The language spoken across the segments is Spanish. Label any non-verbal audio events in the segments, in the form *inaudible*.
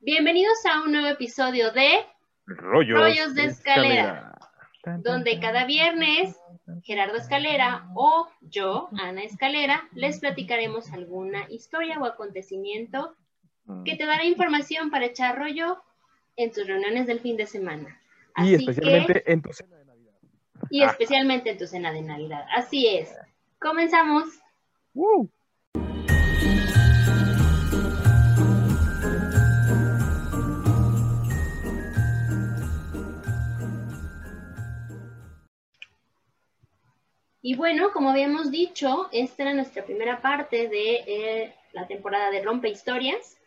Bienvenidos a un nuevo episodio de Rollos, Rollos de Escalera, donde cada viernes Gerardo Escalera o yo, Ana Escalera, les platicaremos alguna historia o acontecimiento que te dará información para echar rollo en tus reuniones del fin de semana. Y especialmente que- en tu cena de Navidad. y especialmente en tu cena de Navidad. Así es. Comenzamos. ¡Woo! Y bueno, como habíamos dicho, esta era nuestra primera parte de eh, la temporada de Rompe Historias.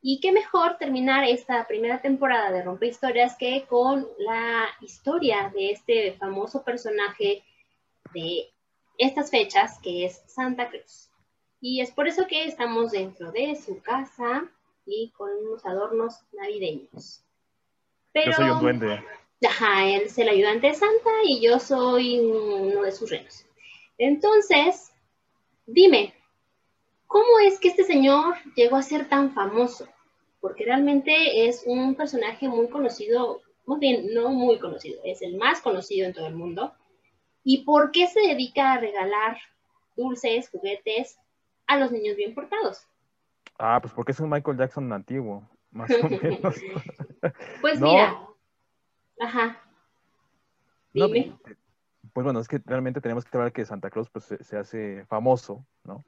Y qué mejor terminar esta primera temporada de Rompe Historias que con la historia de este famoso personaje de estas fechas, que es Santa Cruz. Y es por eso que estamos dentro de su casa y con unos adornos navideños. Pero, Yo soy un duende. Ajá, él es el ayudante de Santa y yo soy uno de sus renos. Entonces, dime, ¿cómo es que este señor llegó a ser tan famoso? Porque realmente es un personaje muy conocido, muy bien, no muy conocido, es el más conocido en todo el mundo. ¿Y por qué se dedica a regalar dulces, juguetes a los niños bien portados? Ah, pues porque es un Michael Jackson antiguo, más o *laughs* menos. Pues No. mira, ajá, No, dime. Pues bueno, es que realmente tenemos que hablar que Santa Claus pues, se, se hace famoso, ¿no?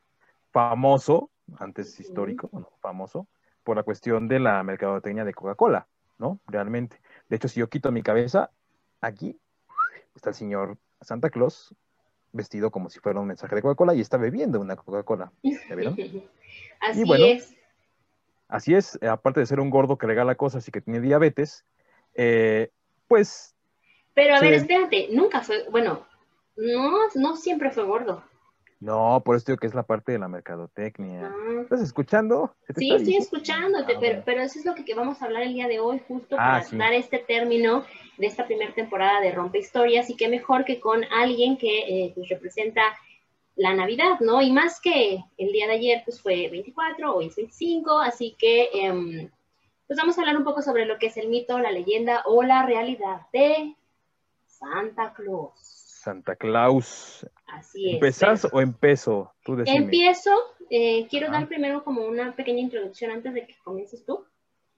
Famoso, antes histórico, ¿no? famoso, por la cuestión de la mercadotecnia de Coca-Cola, ¿no? Realmente. De hecho, si yo quito mi cabeza, aquí está el señor Santa Claus vestido como si fuera un mensaje de Coca-Cola y está bebiendo una Coca-Cola. *laughs* Así bueno, es. Así es, eh, aparte de ser un gordo que regala cosas y que tiene diabetes, eh, pues Pero a Sí. ver, espérate, nunca fue, bueno, no, no siempre fue gordo. no, por eso digo que es la parte de la mercadotecnia. Ah, ¿Estás escuchando? ¿Se te sí, estoy diciendo? escuchándote, Ah, pero, pero eso es lo que, que vamos a hablar el día de hoy, justo Ah, para sí. dar este término de esta primera temporada de Rompe Historias, y qué mejor que con alguien que eh, pues, representa la Navidad, ¿no? Y más que el día de ayer, pues fue 24, hoy es 25, así que em, pues vamos a hablar un poco sobre lo que es el mito, la leyenda o la realidad de Santa Claus. Santa Claus. Así es. ¿Empezás o empezo? Tú decime. Empiezo. eh, quiero dar primero como una pequeña introducción antes de que comiences tú,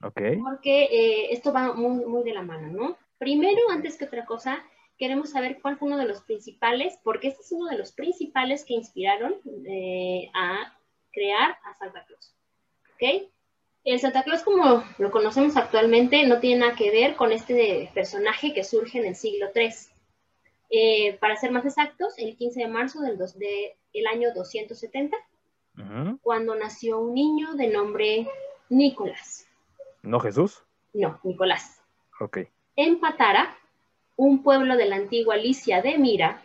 Ok. porque eh, esto va muy, muy de la mano, ¿no? Primero, antes que otra cosa, queremos saber cuál fue uno de los principales, porque este es uno de los principales que inspiraron eh, a crear a Santa Claus. ¿Ok? El Santa Claus, como lo conocemos actualmente, no tiene nada que ver con este personaje que surge en el siglo III. Eh, para ser más exactos, el 15 de marzo del, dos- de- el año 270, Ujú. cuando nació un niño de nombre Nicolás. ¿No Jesús? No, Nicolás. Ok. En Patara, un pueblo de la antigua Licia de Mira,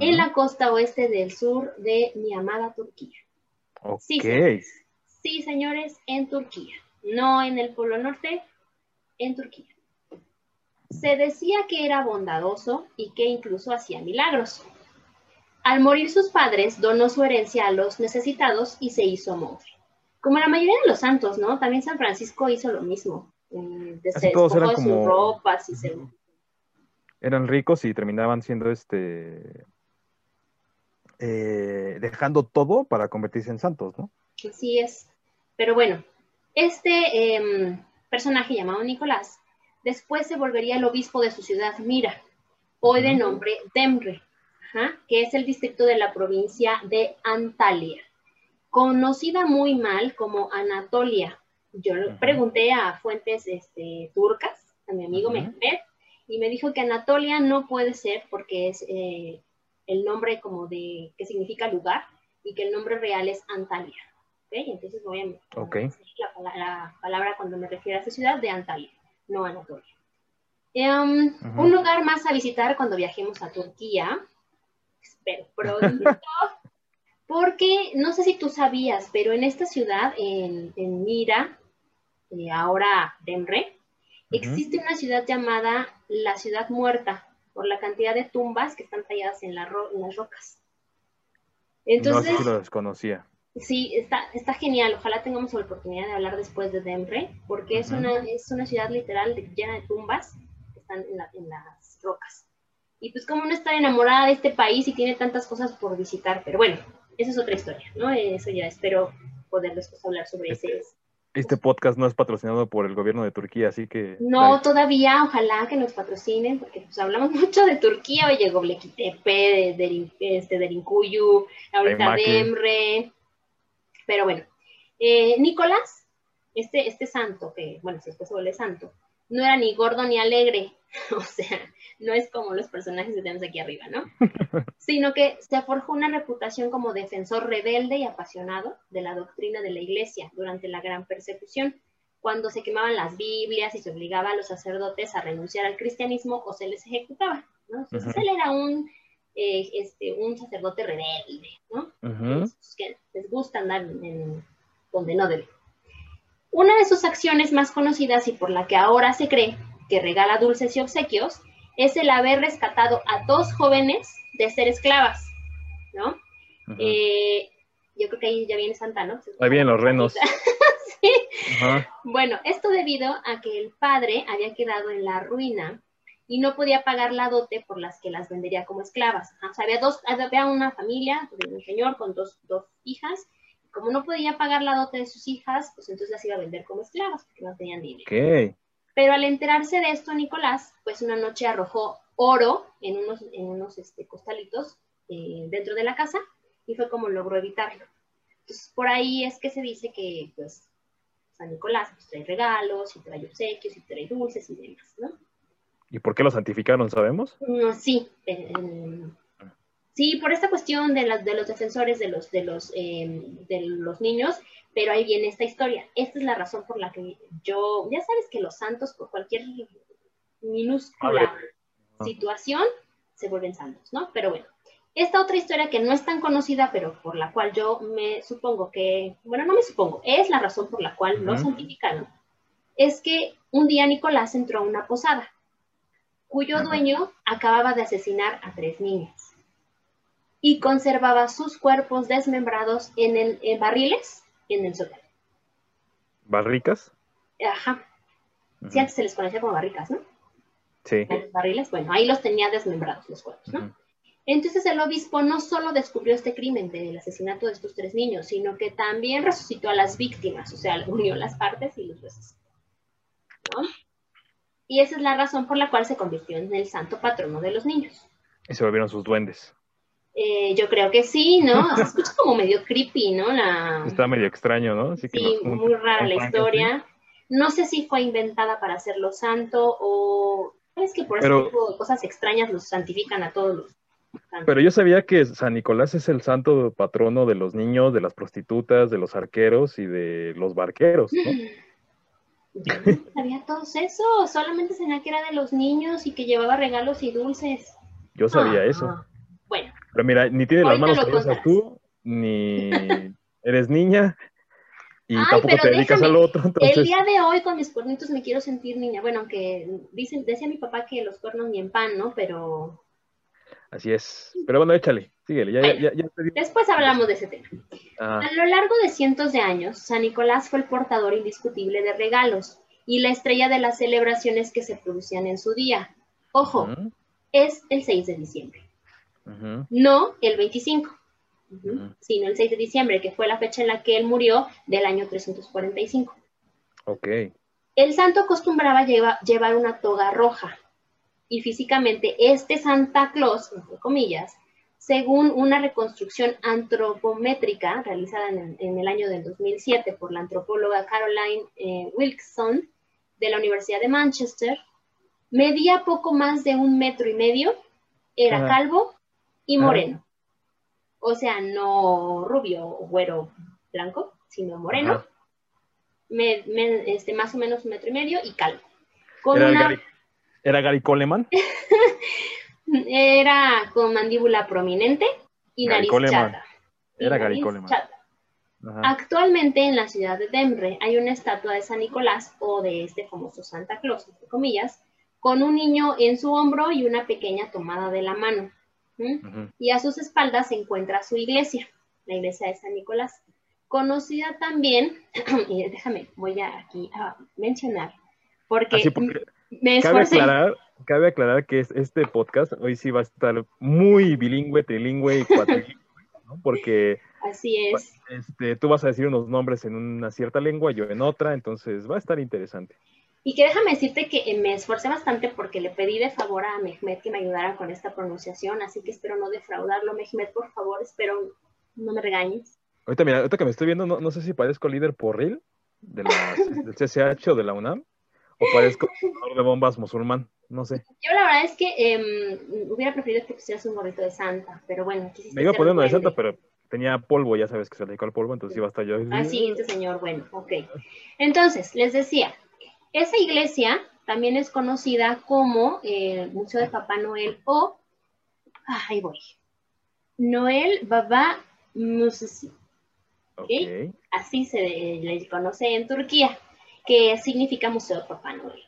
en la costa oeste del sur de mi amada Turquía. Ok. Sí. Sí, señores, en Turquía. No en el Polo Norte, en Turquía. Se decía que era bondadoso y que incluso hacía milagros. Al morir sus padres, donó su herencia a los necesitados y se hizo monje. Como la mayoría de los santos, ¿no? También San Francisco hizo lo mismo. Mm, todos eran de sus como- ropas y se... Eran ricos y terminaban siendo este. eh, dejando todo para convertirse en santos, ¿no? Así es. Pero bueno, este em, personaje llamado Nicolás después se volvería el obispo de su ciudad Mira, hoy de nombre Demre, ajá, que es el distrito de la provincia de Antalya, conocida muy mal como Anatolia. Yo pregunté a fuentes este, turcas, a mi amigo. Mehmet, y me dijo que Anatolia no puede ser porque es eh, el nombre como de, que significa lugar, y que el nombre real es Antalya. ¿Ok? Entonces voy a Ok. decir la, pala- la palabra cuando me refiero a esta ciudad de Antalya, no Anatolia. Em. Un lugar más a visitar cuando viajemos a Turquía, espero pronto, *laughs* porque no sé si tú sabías, pero en esta ciudad, en, en Mira, eh, ahora Demre, Ujú. existe una ciudad llamada la Ciudad Muerta, por la cantidad de tumbas que están talladas en, la ro- en las rocas. no, Entonces, eso sí lo desconocía. Sí, está, está genial. Ojalá tengamos la oportunidad de hablar después de Denver, porque es, una, es una ciudad literal llena de tumbas que están en, en las rocas. Y pues como uno está enamorada de este país y tiene tantas cosas por visitar, pero bueno, esa es otra historia, ¿no? Eso ya espero poder después hablar sobre ese. Este podcast no es patrocinado por el gobierno de Turquía, así que... No, todavía, ojalá que nos patrocinen, porque pues hablamos *laughs* mucho de Turquía, oye, Goblekitepe, de, de, este, de ahorita Demre, pero bueno. Eh, Nicolás, este, este santo, que bueno, si después se vuelve santo, no era ni gordo ni alegre, *laughs* o sea, no es como los personajes que tenemos aquí arriba, ¿no? *laughs* Sino que se forjó una reputación como defensor rebelde y apasionado de la doctrina de la iglesia durante la gran persecución, cuando se quemaban las Biblias y se obligaba a los sacerdotes a renunciar al cristianismo o se les ejecutaba, ¿no? Entonces él era un, eh, este, un sacerdote rebelde, ¿no? que les gusta andar en donde no debe. Una de sus acciones más conocidas y por la que ahora se cree que regala dulces y obsequios es el haber rescatado a dos jóvenes de ser esclavas, ¿no? Eh, yo creo que ahí ya viene Santa, ¿no? Ahí vienen los renos. *laughs* sí. Bueno, esto debido a que el padre había quedado en la ruina y no podía pagar la dote por las que las vendería como esclavas. O sea, había, dos, había una familia, un señor con dos, dos hijas, como no podía pagar la dote de sus hijas, pues entonces las iba a vender como esclavas, porque no tenían dinero. Okay. Pero al enterarse de esto, Nicolás, pues una noche arrojó oro en unos, en unos este, costalitos eh, dentro de la casa y fue como logró evitarlo. Entonces, por ahí es que se dice que, pues, San Nicolás pues, trae regalos y trae obsequios y trae dulces y demás, ¿no? ¿Y por qué lo santificaron, sabemos? No, sí, sí, por esta cuestión de, las, de los defensores de los, de, los, em, de los niños, pero ahí viene esta historia. Esta es la razón por la que yo, ya sabes que los santos por cualquier minúscula situación se vuelven santos, ¿no? Pero bueno, esta otra historia que no es tan conocida, pero por la cual yo me supongo que, bueno, no me supongo, es la razón por la cual lo santificaron, es que un día Nicolás entró a una posada, cuyo dueño acababa de asesinar a tres niñas y conservaba sus cuerpos desmembrados en, el, en barriles en el sótano. ¿Barricas? Ajá. Sí, antes se les conocía como barricas, ¿no? Sí. Los barriles, bueno, ahí los tenía desmembrados los cuerpos, ¿no? Entonces el obispo no solo descubrió este crimen del asesinato de estos tres niños, sino que también resucitó a las víctimas, o sea, *laughs* unió las partes y los resucitó. ¿no? Y esa es la razón por la cual se convirtió en el santo patrono de los niños. Y se volvieron sus duendes. Eh, yo creo que sí, ¿no? *laughs* Se escucha como medio creepy, ¿no? Está medio extraño, ¿no? sí, muy rara la historia. No sé si fue inventada para hacerlo santo o es que por ese tipo de cosas extrañas los santifican a todos los Pero yo sabía que San Nicolás es el santo patrono de los niños, de las prostitutas, de los arqueros y de los barqueros, ¿no? *laughs* Yo no *laughs* sabía todo eso, solamente sabía que era de los niños y que llevaba regalos y dulces. Yo sabía ah, eso. Bueno. Pero mira, ni tienes las manos calientes tú, ni *laughs* eres niña, y tampoco te dedicas al otro. El día de hoy con mis cuernitos me quiero sentir niña. Bueno, aunque dicen, decía mi papá que los cuernos ni en pan, ¿no? Pero... Así es. Pero bueno, échale, síguele. Ya, ya, Después hablamos de ese tema. Ah. A lo largo de cientos de años, San Nicolás fue el portador indiscutible de regalos y la estrella de las celebraciones que se producían en su día. Ojo, es el 6 de diciembre. No el 25, sino el 6 de diciembre, que fue la fecha en la que él murió del año 345. Ok. El santo acostumbraba llevar una toga roja y físicamente este Santa Claus, entre comillas, según una reconstrucción antropométrica realizada en el, año del 2007 por la antropóloga Caroline eh, Wilkson de la Universidad de Manchester, medía poco más de un metro y medio, era calvo y moreno. O sea, no rubio, güero, blanco, sino moreno. este, más o menos un metro y medio y calvo. ¿Era, Gary, Coleman? *laughs* Era con mandíbula prominente y nariz chata. Era Gary Coleman. Actualmente en la ciudad de Denver hay una estatua de San Nicolás o de este famoso Santa Claus, entre comillas, con un niño en su hombro y una pequeña tomada de la mano. Y a sus espaldas se encuentra su iglesia, la iglesia de San Nicolás. conocida también, *clears throat* y déjame, voy a aquí a mencionar, porque, Así porque me cabe esforcé. aclarar, cabe aclarar que es- este podcast hoy sí va a estar muy bilingüe, trilingüe y cuatrilingüe, ¿no? Porque Así es. este, tú vas a decir unos nombres en una cierta lengua, yo en otra, entonces va a estar interesante. Y que déjame decirte que eh, me esforcé bastante porque le pedí de favor a Mehmet que me ayudara con esta pronunciación, así que espero no defraudarlo. Mehmet, por favor, espero no me regañes. Ahorita, mira, ahorita que me estoy viendo, no, no sé si parezco líder porril de la, del CCH o de la UNAM, o parezco *laughs* de bombas musulmán, no sé. Yo la verdad es que em, hubiera preferido que pusieras un gorrito de santa, pero bueno, Me iba a ser poner uno de. Santa, pero tenía polvo, ya sabes que se le dedicó al polvo, entonces iba a estar yo. Ah, siguiente señor, bueno, ok. Entonces, les decía, esa iglesia también es conocida como eh, el Museo de Papá Noel o, ah, ahí voy, Noel Baba Musesi, Ok. así se le conoce en Turquía, que significa Museo de Papá Noel.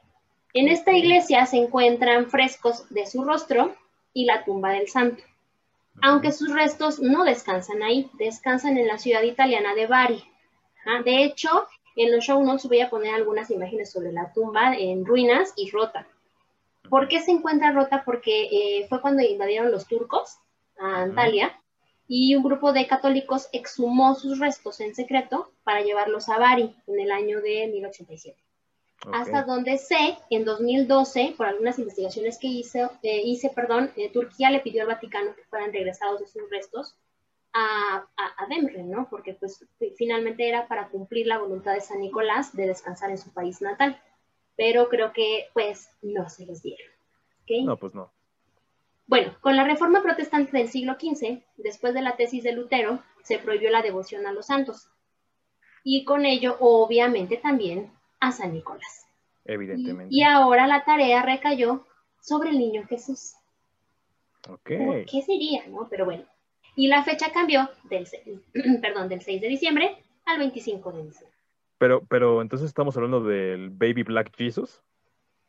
En esta iglesia se encuentran frescos de su rostro y la tumba del santo aunque sus restos no descansan ahí, descansan en la ciudad italiana de Bari. De hecho, en los show notes voy a poner algunas imágenes sobre la tumba en ruinas y rota. ¿Por qué se encuentra rota? Porque eh, fue cuando invadieron los turcos a Antalya y un grupo de católicos exhumó sus restos en secreto para llevarlos a Bari en el año de 1087 hasta donde sé, en 2012, por algunas investigaciones que hice, eh, hice perdón, eh, Turquía le pidió al Vaticano que fueran regresados de sus restos a, a, a Demre, ¿no? Porque pues fi- finalmente era para cumplir la voluntad de San Nicolás de descansar en su país natal. Pero creo que pues no se los dieron. ¿ok? No, pues no. Bueno, con la reforma protestante del siglo XV, después de la tesis de Lutero, se prohibió la devoción a los santos. Y con ello, obviamente, también a San Nicolás. Y, Evidentemente. y ahora la tarea recayó sobre el niño Jesús. Ok. ¿Por ¿Qué sería, no? Pero bueno. Y la fecha cambió del, *clears throat* perdón, del 6 de diciembre al 25 de diciembre. Pero, pero entonces estamos hablando del Baby Black Jesus.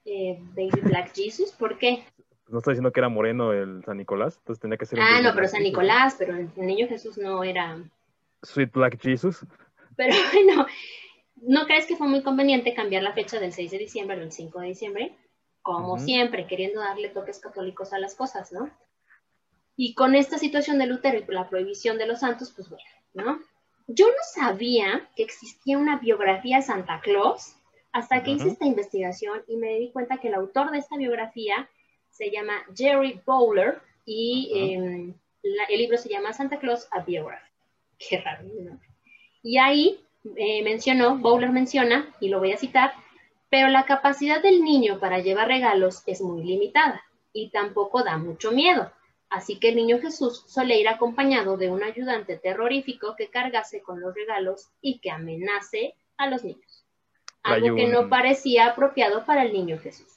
Eh, Baby Black Jesus, ¿por qué? No está diciendo que era moreno el San Nicolás, entonces tenía que ser Ah, no, pero Black San Jesus. Nicolás, pero el niño Jesús no era. Sweet Black Jesus. Pero *laughs* bueno, ¿no crees que fue muy conveniente cambiar la fecha del 6 de diciembre al 5 de diciembre? Como siempre, queriendo darle toques católicos a las cosas, ¿no? Y con esta situación de Lutero y la prohibición de los santos, pues bueno, ¿no? Yo no sabía que existía una biografía de Santa Claus hasta que hice esta investigación y me di cuenta que el autor de esta biografía se llama Jerry Bowler y em, la- el libro se llama Santa Claus a Biography. Qué raro, ¿no? Y ahí eh, mencionó, Bowler menciona, y lo voy a citar, pero la capacidad del niño para llevar regalos es muy limitada y tampoco da mucho miedo. Así que el niño Jesús suele ir acompañado de un ayudante terrorífico que cargase con los regalos y que amenace a los niños. Algo que no parecía apropiado para el niño Jesús.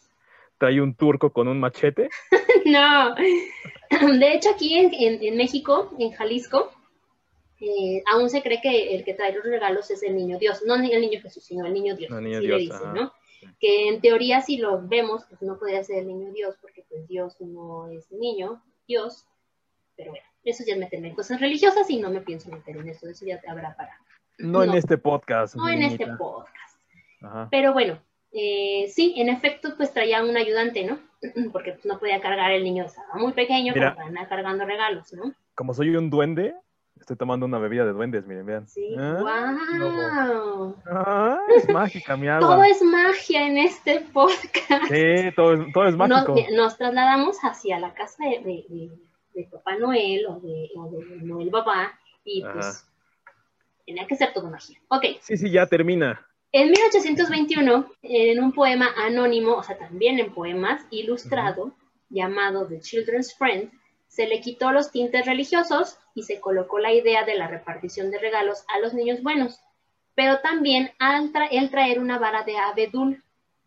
Trae un turco con un machete. *laughs* No. *clears throat* De hecho, aquí en, en- en México, en Jalisco, eh, aún se cree que el que trae los regalos es el niño Dios. No el niño Jesús, sino el niño Dios. No, el niño así Dios, le dicen, ajá. ¿no? Que en teoría, si lo vemos, pues no podría ser el niño Dios, porque pues Dios no es niño, Dios. Pero bueno, eso ya es meterme en cosas religiosas y no me pienso meter en eso. Eso ya te habrá para. No, en este podcast. No en este podcast. Ajá. Pero bueno, eh, sí, en efecto, pues traía un ayudante, ¿no? *clears throat* Porque pues, no podía cargar el niño, estaba muy pequeño Mira. para andar cargando regalos, ¿no? Como soy un duende, estoy tomando una bebida de duendes, miren, vean. Sí, Ah, wow. Ah, es mágica mi agua. Todo es magia en este podcast. Sí, todo es, todo es mágico. nos trasladamos hacia la casa de, de- de- de Papá Noel o de, o Noel Papá y pues tenía que ser todo magia. Ok, Sí, sí, ya termina. En 1821, en un poema anónimo, o sea, también en poemas, ilustrado, llamado The Children's Friend, se le quitó los tintes religiosos y se colocó la idea de la repartición de regalos a los niños buenos, pero también el traer una vara de abedul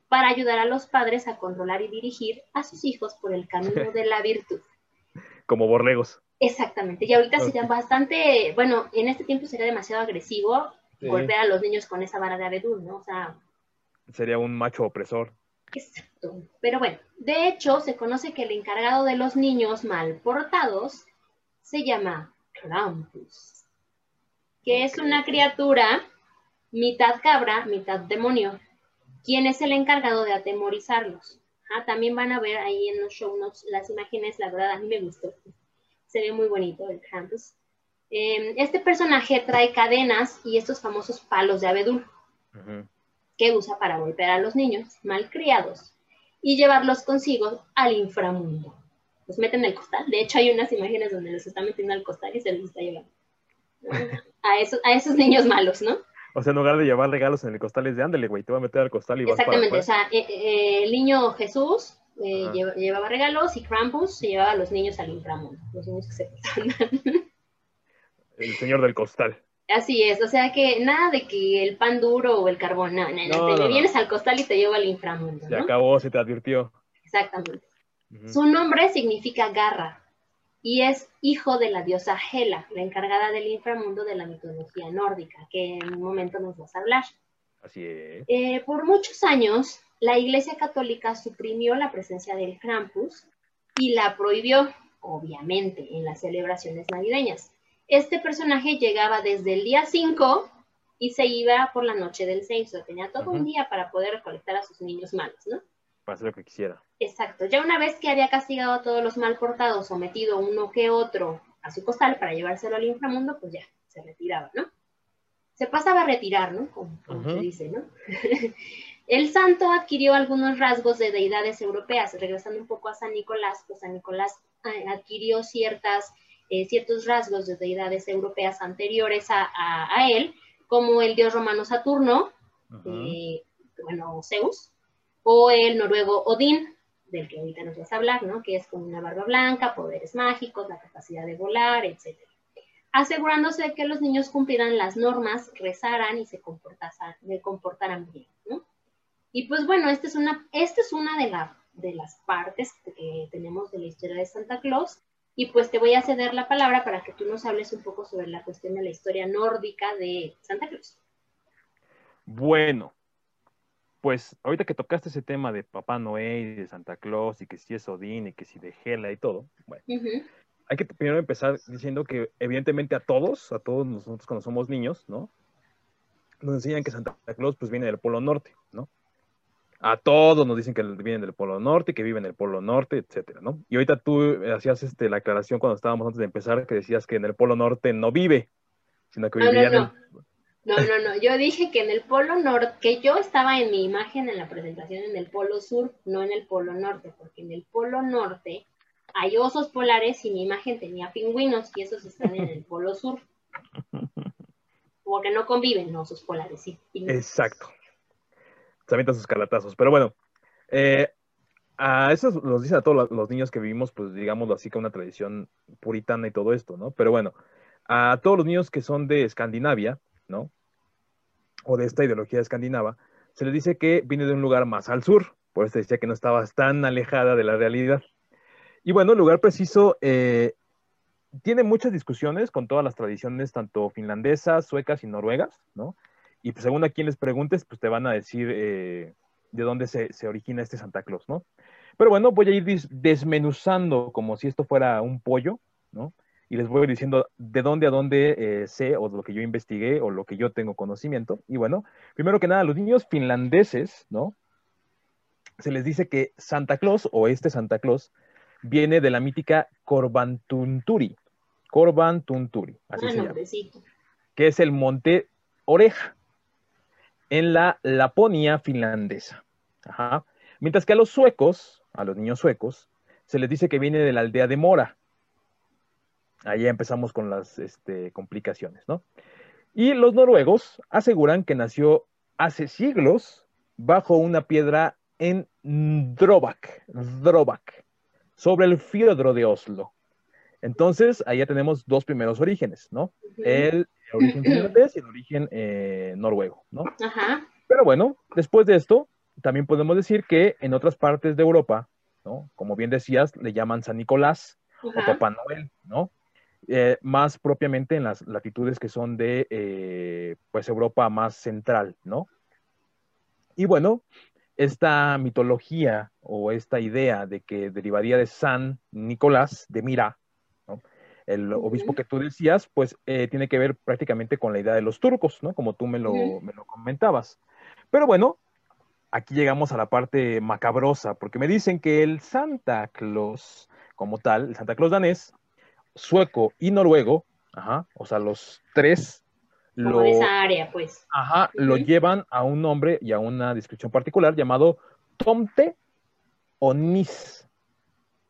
para ayudar a los padres a controlar y dirigir a sus hijos por el camino de la virtud. *laughs* Como borregos. Exactamente, y ahorita sería bastante, bueno, en este tiempo sería demasiado agresivo Sí. golpear a los niños con esa vara de abedul, ¿no? O sea, Sería un macho opresor. Exacto. Pero bueno, de hecho, se conoce que el encargado de los niños mal portados se llama Krampus. que es una criatura mitad cabra, mitad demonio, quien es el encargado de atemorizarlos. Ah, también van a ver ahí en los show notes las imágenes, la verdad a mí me gustó. Se ve muy bonito el Krampus. Em, este personaje trae cadenas y estos famosos palos de abedul que usa para golpear a los niños malcriados y llevarlos consigo al inframundo. Los meten en el costal. De hecho, hay unas imágenes donde los está metiendo al costal y se los está llevando. *laughs* A esos, a esos niños malos, ¿no? O sea, en lugar de llevar regalos en el costal es de ándale, güey, te voy a meter al costal y vas Exactamente, o sea, eh, eh, el niño Jesús eh, llevaba regalos y Krampus se llevaba a los niños al inframundo, los niños que se *laughs* El señor del costal. Así es, o sea que nada de que el pan duro o el carbón, no, no, no, te vienes al costal y te lleva al inframundo. Se acabó, se te advirtió. Exactamente. Su nombre significa garra, y es hijo de la diosa Hela, la encargada del inframundo de la mitología nórdica, que en un momento nos vas a hablar. Así es. Eh, por muchos años, la Iglesia Católica suprimió la presencia del Krampus y la prohibió, obviamente, en las celebraciones navideñas. Este personaje llegaba desde el día 5 y se iba por la noche del 6, o sea, tenía todo un día para poder recolectar a sus niños malos, ¿no? Para hacer lo que quisiera. Exacto. Ya una vez que había castigado a todos los mal portados o metido uno que otro a su costal para llevárselo al inframundo, pues ya, se retiraba, ¿no? Se pasaba a retirar, ¿no? Como, se dice, ¿no? *laughs* El santo adquirió algunos rasgos de deidades europeas. Regresando un poco a San Nicolás, pues San Nicolás eh, adquirió ciertas, eh, ciertos rasgos de deidades europeas anteriores a, él, como el dios romano Saturno, eh, bueno, Zeus, o el noruego Odín, del que ahorita nos vas a hablar, ¿no? Que es con una barba blanca, poderes mágicos, la capacidad de volar, etc. Asegurándose de que los niños cumplieran las normas, rezaran y se comportaran, bien, ¿no? Y pues bueno, esta es una, esta es una de, de las partes que tenemos de la historia de Santa Claus. Y pues te voy a ceder la palabra para que tú nos hables un poco sobre la cuestión de la historia nórdica de Santa Claus. Bueno, pues ahorita que tocaste ese tema de Papá Noé y de Santa Claus y que si es Odín y que si de Gela y todo, bueno, hay que primero empezar diciendo que evidentemente a todos, a todos nosotros cuando somos niños, ¿no? Nos enseñan que Santa Claus pues viene del Polo Norte, ¿no? A todos nos dicen que vienen del Polo Norte, que viven en el Polo Norte, etcétera, ¿no? Y ahorita tú hacías este, la aclaración cuando estábamos antes de empezar que decías que en el Polo Norte no vive, sino que vivía en el no, no, no. Yo dije que en el polo norte, que yo estaba en mi imagen en la presentación en el polo sur, no en el polo norte, porque en el polo norte hay osos polares y mi imagen tenía pingüinos y esos están en el polo sur. *laughs* Porque no conviven osos polares, sí. Exacto. Se sus calatazos. Pero bueno, eh, a eso nos dicen a todos los niños que vivimos, pues digámoslo así, con una tradición puritana y todo esto, ¿no? Pero bueno, a todos los niños que son de Escandinavia, ¿no? O de esta ideología escandinava, se les dice que viene de un lugar más al sur, por eso decía que no estaba tan alejada de la realidad. Y bueno, el lugar preciso eh, tiene muchas discusiones con todas las tradiciones, tanto finlandesas, suecas y noruegas, ¿no? Y pues, según a quien les preguntes, pues te van a decir eh, de dónde se, se, origina este Santa Claus, ¿no? Pero bueno, voy a ir desmenuzando como si esto fuera un pollo, ¿no? y les voy diciendo de dónde a dónde eh, sé o lo que yo investigué o lo que yo tengo conocimiento. Y bueno, primero que nada, los niños finlandeses, ¿no? Se les dice que Santa Claus o este Santa Claus viene de la mítica Korbantunturi. Korbantunturi, así se llama. Que es el monte Oreja en la Laponia finlandesa. Mientras que a los suecos, a los niños suecos, se les dice que viene de la aldea de Mora, Ahí empezamos con las este, complicaciones, ¿no? Y los noruegos aseguran que nació hace siglos bajo una piedra en Drobak, Drobak, sobre el fiodro de Oslo. Entonces, ahí ya tenemos dos primeros orígenes, ¿no? El origen *clears throat* finlandés y el origen eh, noruego, ¿no? Ajá. Pero bueno, después de esto, también podemos decir que en otras partes de Europa, ¿no? Como bien decías, le llaman San Nicolás o Papá Noel, ¿no? Eh, más propiamente en las latitudes que son de eh, pues Europa más central, ¿no? Y bueno, esta mitología o esta idea de que derivaría de San Nicolás de Mira. El obispo que tú decías, pues eh, tiene que ver prácticamente con la idea de los turcos, ¿no? Como tú me lo, me lo comentabas. Pero bueno, aquí llegamos a la parte macabrosa, porque me dicen que el Santa Claus, como tal, el Santa Claus danés, sueco y noruego, ajá, o sea, los tres lo, esa área, pues. Ajá, lo llevan a un nombre y a una descripción particular llamado Tomte Onis.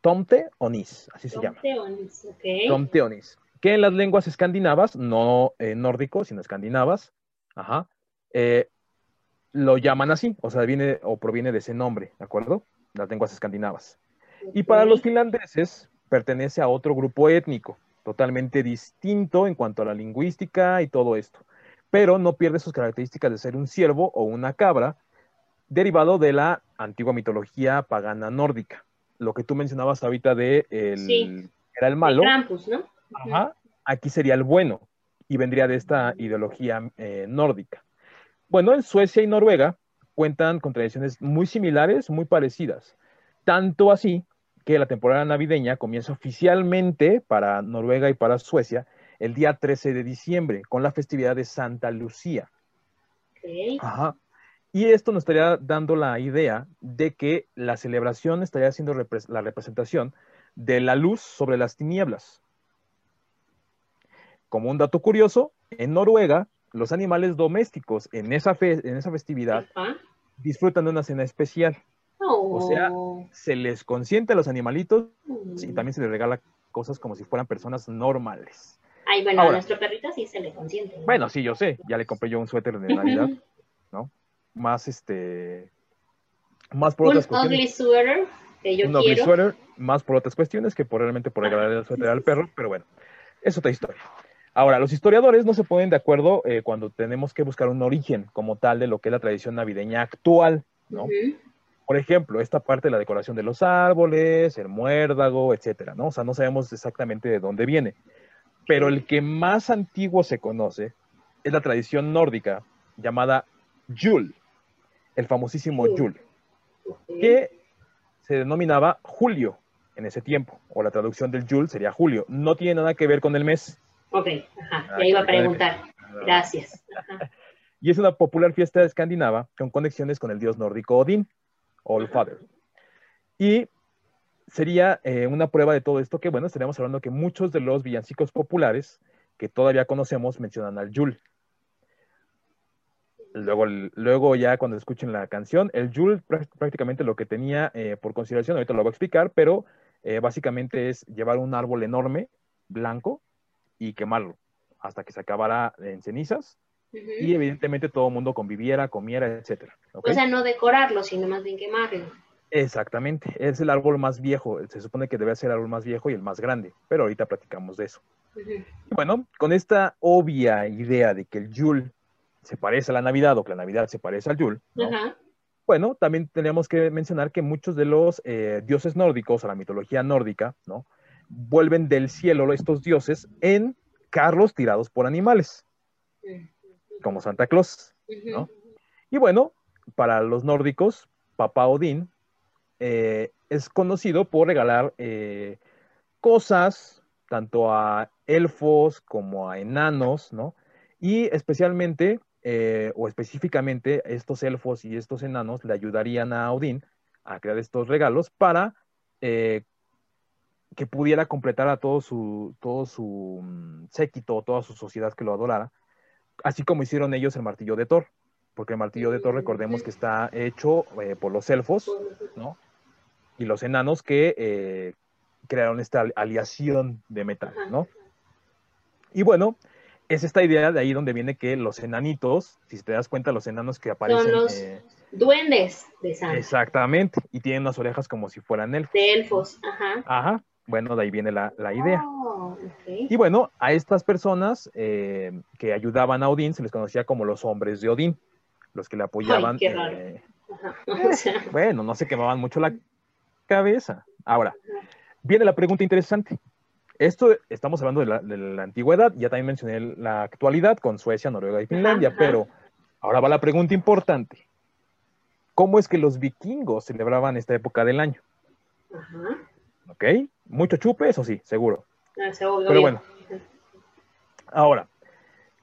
Tomte Onis, así se llama. Onis, okay. Tomte Onis. Que en las lenguas escandinavas, no eh, nórdicos, sino escandinavas, ajá, eh, lo llaman así, o sea, viene o proviene de ese nombre, ¿de acuerdo? Las lenguas escandinavas. Y para los finlandeses, pertenece a otro grupo étnico, totalmente distinto en cuanto a la lingüística y todo esto, pero no pierde sus características de ser un ciervo o una cabra, derivado de la antigua mitología pagana nórdica. Lo que tú mencionabas ahorita de el, era el malo. ¿no? Ajá, aquí sería el bueno y vendría de esta ideología eh, nórdica. Bueno, en Suecia y Noruega cuentan con tradiciones muy similares, muy parecidas. Tanto así que la temporada navideña comienza oficialmente para Noruega y para Suecia el día 13 de diciembre con la festividad de Santa Lucía. Ajá. Y esto nos estaría dando la idea de que la celebración estaría siendo la representación de la luz sobre las tinieblas. Como un dato curioso, en Noruega, los animales domésticos en esa, en esa festividad disfrutan de una cena especial. O sea, oh. se les consiente a los animalitos y mm. también se les regala cosas como si fueran personas normales. Ay, bueno, a nuestro perrito sí se le consiente. Bueno, sí, yo sé. Ya le compré yo un suéter de Navidad, *laughs* ¿no? Más este. Más por otras cuestiones. Ugly sweater que yo un ugly sweater, más por otras cuestiones que por realmente por el suéter al perro, pero bueno, es otra historia. Ahora, los historiadores no se ponen de acuerdo eh, cuando tenemos que buscar un origen como tal de lo que es la tradición navideña actual, ¿no? por ejemplo, esta parte de la decoración de los árboles, el muérdago, etcétera, ¿no? O sea, no sabemos exactamente de dónde viene. Pero el que más antiguo se conoce es la tradición nórdica llamada Yule, el famosísimo Yule, que se denominaba Julio en ese tiempo, o la traducción del Yule sería Julio. No tiene nada que ver con el mes. Ok, ajá, ya iba a preguntar. Gracias. *laughs* Y es una popular fiesta escandinava con conexiones con el dios nórdico Odín. All Father. Y sería eh, una prueba de todo esto que, bueno, estaríamos hablando que muchos de los villancicos populares que todavía conocemos mencionan al Yul. Luego, luego ya cuando escuchen la canción, el Yul prácticamente lo que tenía eh, por consideración, ahorita lo voy a explicar, pero eh, básicamente es llevar un árbol enorme, blanco, y quemarlo hasta que se acabara en cenizas y evidentemente todo el mundo conviviera, comiera, etcétera. O sea, no decorarlo, sino más bien quemarlo. Exactamente, es el árbol más viejo, se supone que debe ser el árbol más viejo y el más grande, pero ahorita platicamos de eso. bueno, con esta obvia idea de que el Yule se parece a la Navidad o que la Navidad se parece al Yule, bueno, también tenemos que mencionar que muchos de los eh, dioses nórdicos o la mitología nórdica, ¿no? Vuelven del cielo estos dioses en carros tirados por animales como Santa Claus, ¿no? Y bueno, para los nórdicos, Papá Odín eh, es conocido por regalar eh, cosas tanto a elfos como a enanos, ¿no? Y especialmente, eh, o específicamente, estos elfos y estos enanos le ayudarían a Odín a crear estos regalos para que pudiera completar a todo su, todo su mm, séquito, toda su sociedad que lo adorara, así como hicieron ellos el martillo de Thor, porque el martillo de Thor recordemos que está hecho eh, por los elfos. Y los enanos que eh, crearon esta aliación de metal, ¿no? Y bueno, es esta idea de ahí donde viene que los enanitos, si te das cuenta, los enanos que aparecen... Son los eh, duendes de Santa. Exactamente, y tienen unas orejas como si fueran elfos. De elfos, ajá. Ajá, bueno, de ahí viene la, idea. Oh, y bueno, a estas personas eh, que ayudaban a Odín se les conocía como los hombres de Odín, los que le apoyaban. Eh, *laughs* bueno, no se quemaban mucho la cabeza. Ahora, viene la pregunta interesante. Esto estamos hablando de la, antigüedad, ya también mencioné la actualidad con Suecia, Noruega y Finlandia, pero ahora va la pregunta importante. ¿Cómo es que los vikingos celebraban esta época del año? Ajá. ¿Ok? Mucho chupe, eso sí, seguro. Ah, se obvio, Pero bueno, ahora,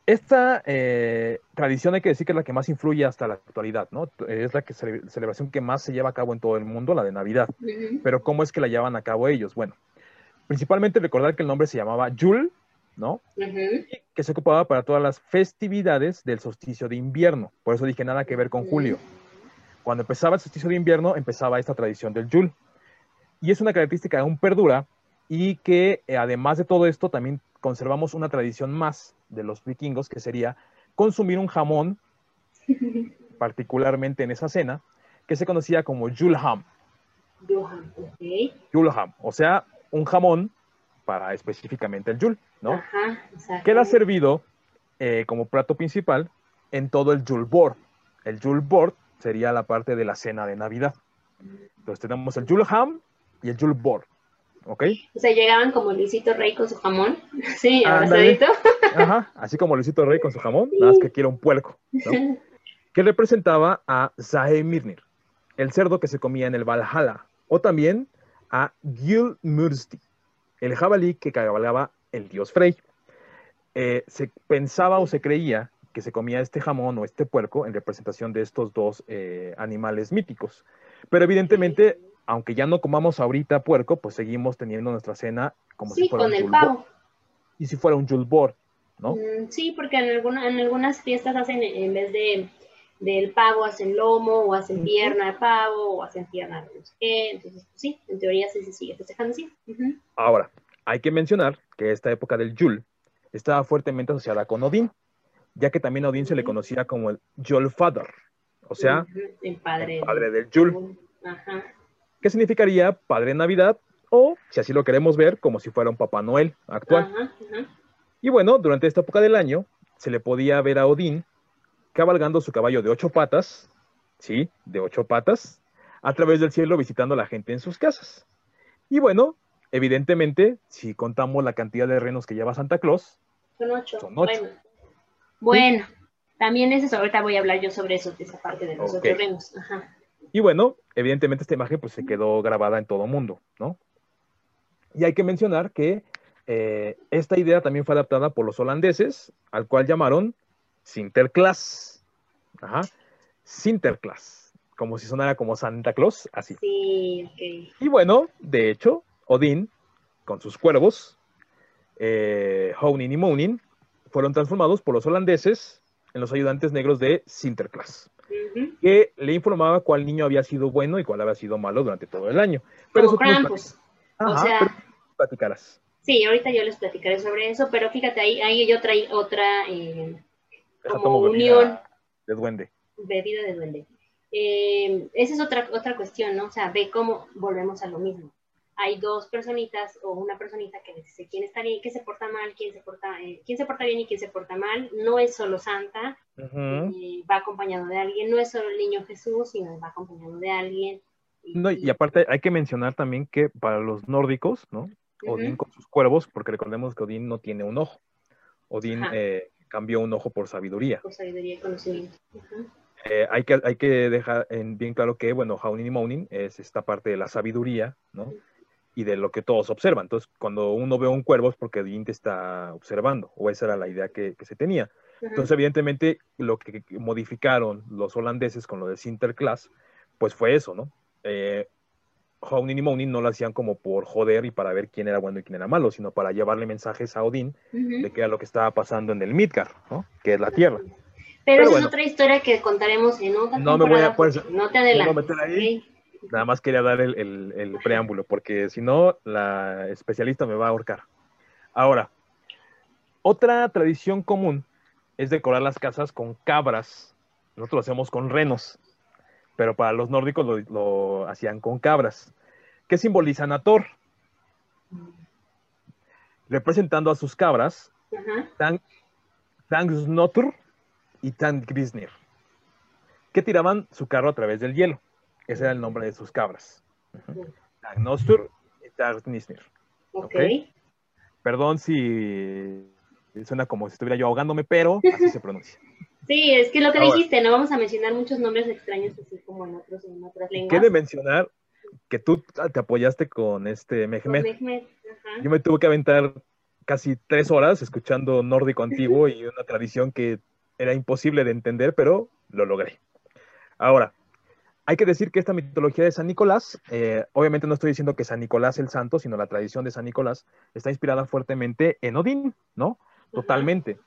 esta eh, tradición hay que decir que es la que más influye hasta la actualidad, ¿no? Es la que celebración que más se lleva a cabo en todo el mundo, la de Navidad. Pero ¿cómo es que la llevan a cabo ellos? Bueno, principalmente recordar que el nombre se llamaba Yule, ¿no? Que se ocupaba para todas las festividades del solsticio de invierno. Por eso dije nada que ver con julio. Cuando empezaba el solsticio de invierno, empezaba esta tradición del Yule. Y es una característica que aún perdura y que eh, además de todo esto también conservamos una tradición más de los vikingos que sería consumir un jamón, *laughs* particularmente en esa cena, que se conocía como Julham. Johan, ok. Julham, o sea, un jamón para específicamente el Yule, ¿no? Ajá, que era servido eh, como plato principal en todo el Yule board. El Yule board sería la parte de la cena de Navidad. Entonces tenemos el Yule ham y el Yule board. ¿Ok? O sea, llegaban como Luisito Rey con su jamón, *laughs* sí, abrazadito. Ajá, así como Luisito Rey con su jamón, nada más que quiera un puerco, ¿no? *laughs* que representaba a Zahemirnir, el cerdo que se comía en el Valhalla, o también a Gilmursti, el jabalí que cabalgaba el dios Frey. Eh, se pensaba o se creía que se comía este jamón o este puerco en representación de estos dos eh, animales míticos. Pero evidentemente, aunque ya no comamos ahorita puerco, pues seguimos teniendo nuestra cena como si Sí, fuera con un el pavo. Y si fuera un Yule board, ¿no? Mm, Sí, porque en, alguna, en algunas fiestas hacen, en vez de del pavo, hacen lomo, o hacen pierna de pavo, o hacen pierna de no sé qué. Entonces, pues sí, en teoría sí se sigue festejando así. Ahora, hay que mencionar que esta época del Yule estaba fuertemente asociada con Odín, ya que también a Odín se le conocía como el Yolfather, o sea, el padre, el padre del Yule, Ajá. que significaría padre Navidad, o, si así lo queremos ver, como si fuera un Papá Noel actual. Ajá, ajá. Y bueno, durante esta época del año se le podía ver a Odín cabalgando su caballo de ocho patas, sí, de ocho patas, a través del cielo visitando a la gente en sus casas. Y bueno, evidentemente, si contamos la cantidad de renos que lleva Santa Claus, Son ocho. Son ocho. Bueno. Bueno, también es eso. Ahorita voy a hablar yo sobre eso, de esa parte de los ocho renos. Ajá. Y bueno, evidentemente esta imagen pues se quedó grabada en todo mundo, ¿no? Y hay que mencionar que eh, esta idea también fue adaptada por los holandeses, al cual llamaron Sinterklaas. Ajá, Sinterklaas, como si sonara como Santa Claus, así. Sí, ok. Y bueno, de hecho, Odín, con sus cuervos, eh, Hounin y Mounin, fueron transformados por los holandeses en los ayudantes negros de Sinterklaas que le informaba cuál niño había sido bueno y cuál había sido malo durante todo el año. Pero Como Krampus. platic- o Ajá, sea- pero platicarás. Sí, ahorita yo les platicaré sobre eso, pero fíjate, ahí, ahí yo traí otra eh, Esa como unión. de duende. bebida de duende. Eh, esa es otra, otra cuestión, ¿no? O sea, ve cómo volvemos a lo mismo. Hay dos personitas o una personita que dice quién está bien, quién se porta mal, quién se porta, eh, quién se porta bien y quién se porta mal. No es solo Santa, eh, va acompañado de alguien. No es solo el niño Jesús, sino va acompañado de alguien. No, y aparte hay que mencionar también que para los nórdicos, ¿no? Odín con sus cuervos, porque recordemos que Odín no tiene un ojo. Odín eh, cambió un ojo por sabiduría. Por sabiduría y conocimiento. Ujú. Eh, hay, que, hay que dejar en bien claro que, bueno, Haunin y Mounin es esta parte de la sabiduría, ¿no? Y de lo que todos observan. Entonces, cuando uno ve un cuervo es porque te está observando, o esa era la idea que, que se tenía. Ujú. Entonces, evidentemente, lo que modificaron los holandeses con lo de Sinterklaas, pues fue eso, ¿no? Eh, Hounin y Mounin no lo hacían como por joder y para ver quién era bueno y quién era malo, sino para llevarle mensajes a Odín de qué era lo que estaba pasando en el Midgard, ¿no? Que es la Tierra. Pero, Pero bueno. es otra historia que contaremos en otra No me voy a- pues, no te adelantes. Nada más quería dar el, el- el preámbulo, porque si no, la especialista me va a ahorcar. Ahora, otra tradición común es decorar las casas con cabras. Nosotros lo hacemos con renos, pero para los nórdicos lo, lo hacían con cabras, que simbolizan a Thor, representando a sus cabras, Tangsnotr y Tangrisnir, que tiraban su carro a través del hielo. Ese era el nombre de sus cabras. Ujú. Tangsnotr y Tangsnir. Ok. Ok. Perdón si suena como si estuviera yo ahogándome, pero así se pronuncia. *laughs* Sí, es que lo que Ahora. dijiste, no vamos a mencionar muchos nombres extraños así como en, otros, en otras lenguas. Quede mencionar que tú te apoyaste con este Con Mehmet. Ajá. Yo me tuve que aventar casi tres horas escuchando nórdico antiguo y una tradición que era imposible de entender, pero lo logré. Ahora, hay que decir que esta mitología de San Nicolás, eh, obviamente no estoy diciendo que San Nicolás el santo, sino la tradición de San Nicolás está inspirada fuertemente en Odín, ¿no? Totalmente.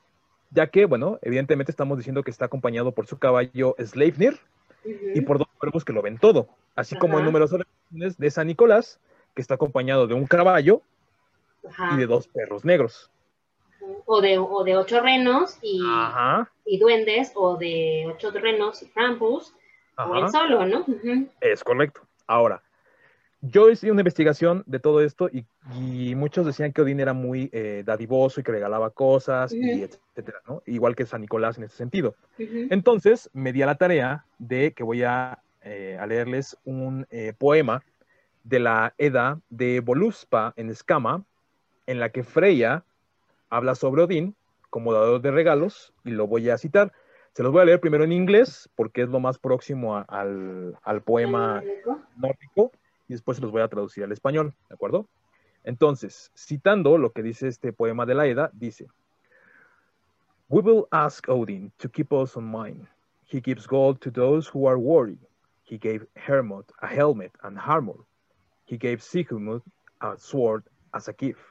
Ya que, bueno, evidentemente estamos diciendo que está acompañado por su caballo Sleipnir y por dos cuervos que lo ven todo, así como en numerosas versiones de San Nicolás, que está acompañado de un caballo Ajá. y de dos perros negros. O de, o de ocho renos y, duendes, o de ocho renos y Krampus, o él ajá, solo, ¿no? Es correcto. Ahora, yo hice una investigación de todo esto y, y muchos decían que Odín era muy eh, dadivoso y que regalaba cosas, y etcétera, ¿no? Igual que San Nicolás en ese sentido. Entonces, me di a la tarea de que voy a, eh, a leerles un eh, poema de la Edda de Voluspa en Escama, en la que Freya habla sobre Odín como dador de regalos, y lo voy a citar. Se los voy a leer primero en inglés, porque es lo más próximo a- al, al poema nórdico, y después se los voy a traducir al español, ¿de acuerdo? Entonces, citando lo que dice este poema de la Edda, dice, We will ask Odin to keep us on mind. He gives gold to those who are worried. He gave Hermod a helmet and armor. He gave Sigmund a sword as a gift.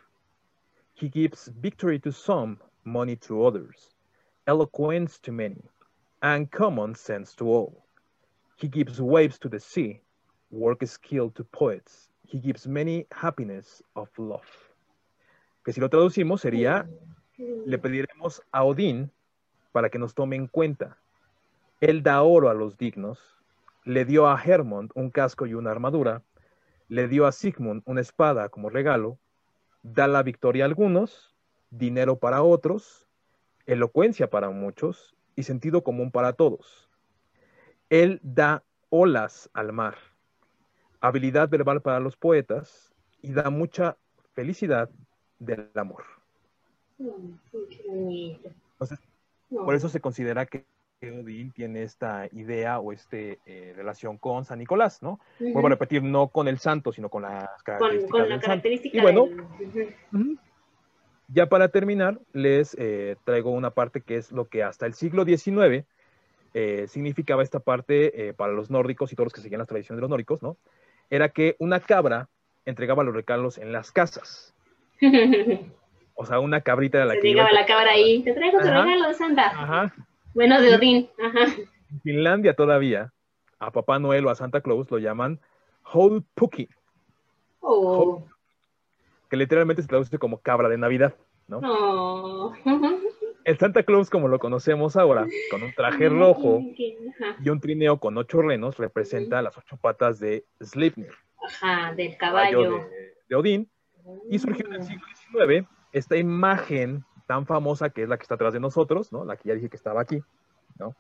He gives victory to some, money to others, eloquence to many, and common sense to all. He gives waves to the sea, work skill to poets. He gives many happiness of love. Que si lo traducimos sería, le pediremos a Odín para que nos tome en cuenta. Él da oro a los dignos, le dio a Hermond un casco y una armadura, le dio a Sigmund una espada como regalo, da la victoria a algunos, dinero para otros, elocuencia para muchos y sentido común para todos. Él da olas al mar, habilidad verbal para los poetas y da mucha felicidad del amor. Entonces, por eso se considera que Odín tiene esta idea o esta relación con San Nicolás, ¿no? Ujú. Vuelvo a repetir, no con el santo, sino con las con, características con la del santo. característica Y bueno. Ya para terminar, les eh, traigo una parte que es lo que hasta el siglo XIX eh, significaba esta parte eh, para los nórdicos y todos los que seguían las tradiciones de los nórdicos, ¿no? Era que una cabra entregaba los regalos en las casas. *laughs* O sea, una cabrita de la Se que iba llegaba la cabra ahí, te traigo tu regalo Santa. Ajá. Bueno, de Odín. Ajá. En Finlandia todavía, a Papá Noel o a Santa Claus lo llaman Holpukki, Oh, que literalmente se traduce como cabra de Navidad, ¿no? no. *laughs* El Santa Claus, como lo conocemos ahora, con un traje rojo, y un trineo con ocho renos representa las ocho patas de Sleipnir, Ajá, del caballo caballo. de, de Odín, y surgió en el siglo XIX esta imagen tan famosa que es la que está atrás de nosotros, ¿no? La que ya dije que estaba aquí, ¿no?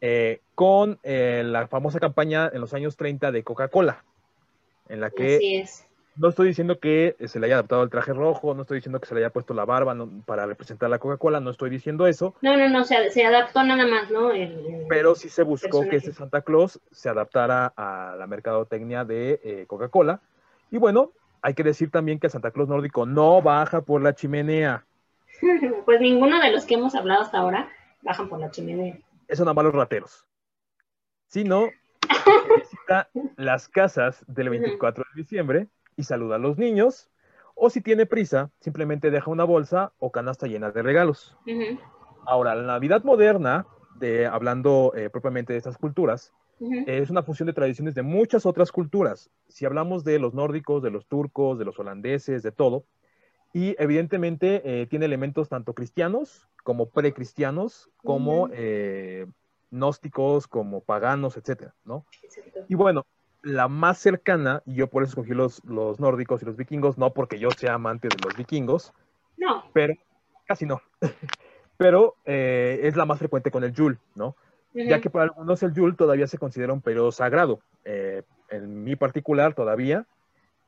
Eh, con eh, la famosa campaña en los años 30 de Coca-Cola, en la que Así es. No estoy diciendo que se le haya adaptado el traje rojo, no estoy diciendo que se le haya puesto la barba no- para representar la Coca-Cola, no estoy diciendo eso, No, no, no, se, se adaptó nada más, ¿no? El- pero sí se buscó personaje. que este Santa Claus se adaptara a la mercadotecnia de eh, Coca-Cola. Y bueno, hay que decir también que el Santa Claus nórdico no baja por la chimenea. *laughs* Pues ninguno de los que hemos hablado hasta ahora bajan por la chimenea. Eso nada más los rateros. Sino visita *laughs* las casas del 24 de diciembre y saluda a los niños. O si tiene prisa, simplemente deja una bolsa o canasta llena de regalos. Ahora, la Navidad moderna, de, hablando eh, propiamente de estas culturas, es una fusión de tradiciones de muchas otras culturas. Si hablamos de los nórdicos, de los turcos, de los holandeses, de todo, y evidentemente eh, tiene elementos tanto cristianos como precristianos, como eh, gnósticos, como paganos, etcétera, ¿no? Exacto. Y bueno, la más cercana, y yo por eso escogí los, los nórdicos y los vikingos, no porque yo sea amante de los vikingos, No, pero casi no. *laughs* pero eh, es la más frecuente con el Yule, ¿no? ya que para algunos el Yule todavía se considera un periodo sagrado, eh, en mi particular todavía,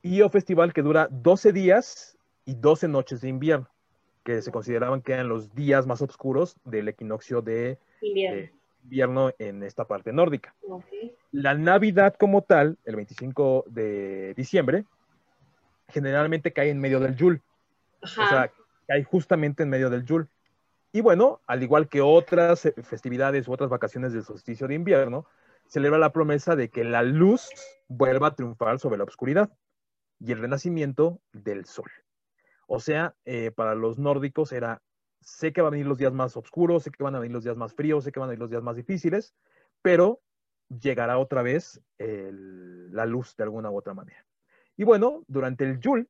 y un festival que dura 12 días y 12 noches de invierno, que se consideraban que eran los días más oscuros del equinoccio de invierno. eh, invierno en esta parte nórdica. La Navidad como tal, el 25 de diciembre, generalmente cae en medio del Yule. O sea, cae justamente en medio del Yule. Y bueno, al igual que otras festividades u otras vacaciones del solsticio de invierno, celebra la promesa de que la luz vuelva a triunfar sobre la oscuridad y el renacimiento del sol. O sea, eh, para los nórdicos era, sé que van a venir los días más oscuros, sé que van a venir los días más fríos, sé que van a venir los días más difíciles, pero llegará otra vez la luz de alguna u otra manera. Y bueno, durante el Yule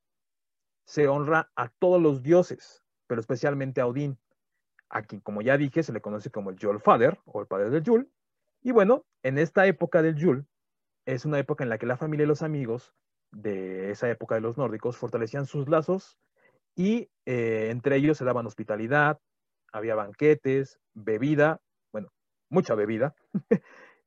se honra a todos los dioses, pero especialmente a Odín, a quien, como ya dije, se le conoce como el Yule Father o el padre del Yule. Y bueno, en esta época del Yule es una época en la que la familia y los amigos de esa época de los nórdicos fortalecían sus lazos y eh, entre ellos se daban hospitalidad, había banquetes, bebida, bueno, mucha bebida, *laughs*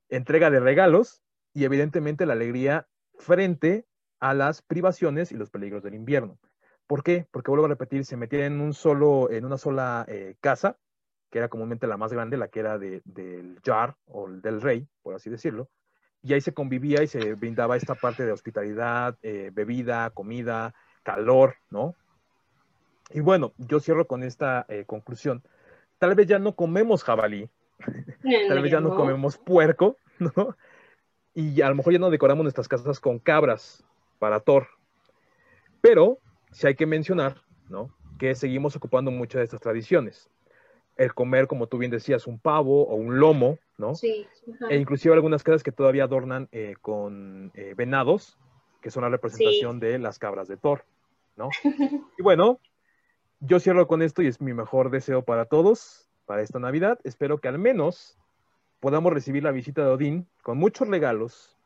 entrega de regalos y evidentemente la alegría frente a las privaciones y los peligros del invierno. ¿Por qué? Porque vuelvo a repetir, se metían en un solo, en una sola eh, casa, que era comúnmente la más grande, la que era del Jar o del rey, por así decirlo, y ahí se convivía y se brindaba esta parte de hospitalidad, eh, bebida, comida, calor, ¿no? Y bueno, yo cierro con esta eh, conclusión. Tal vez ya no comemos jabalí, tal vez ya no comemos puerco, *laughs* ¿no? Y a lo mejor ya no decoramos nuestras casas con cabras para Thor. Pero si hay que mencionar, ¿no? Que seguimos ocupando muchas de estas tradiciones. El comer, como tú bien decías, un pavo o un lomo, ¿no? Sí. E inclusive algunas casas que todavía adornan eh, con eh, venados, que son la representación de las cabras de Thor, ¿no? *laughs* y bueno, yo cierro con esto y es mi mejor deseo para todos, para esta Navidad. Espero que al menos podamos recibir la visita de Odín con muchos regalos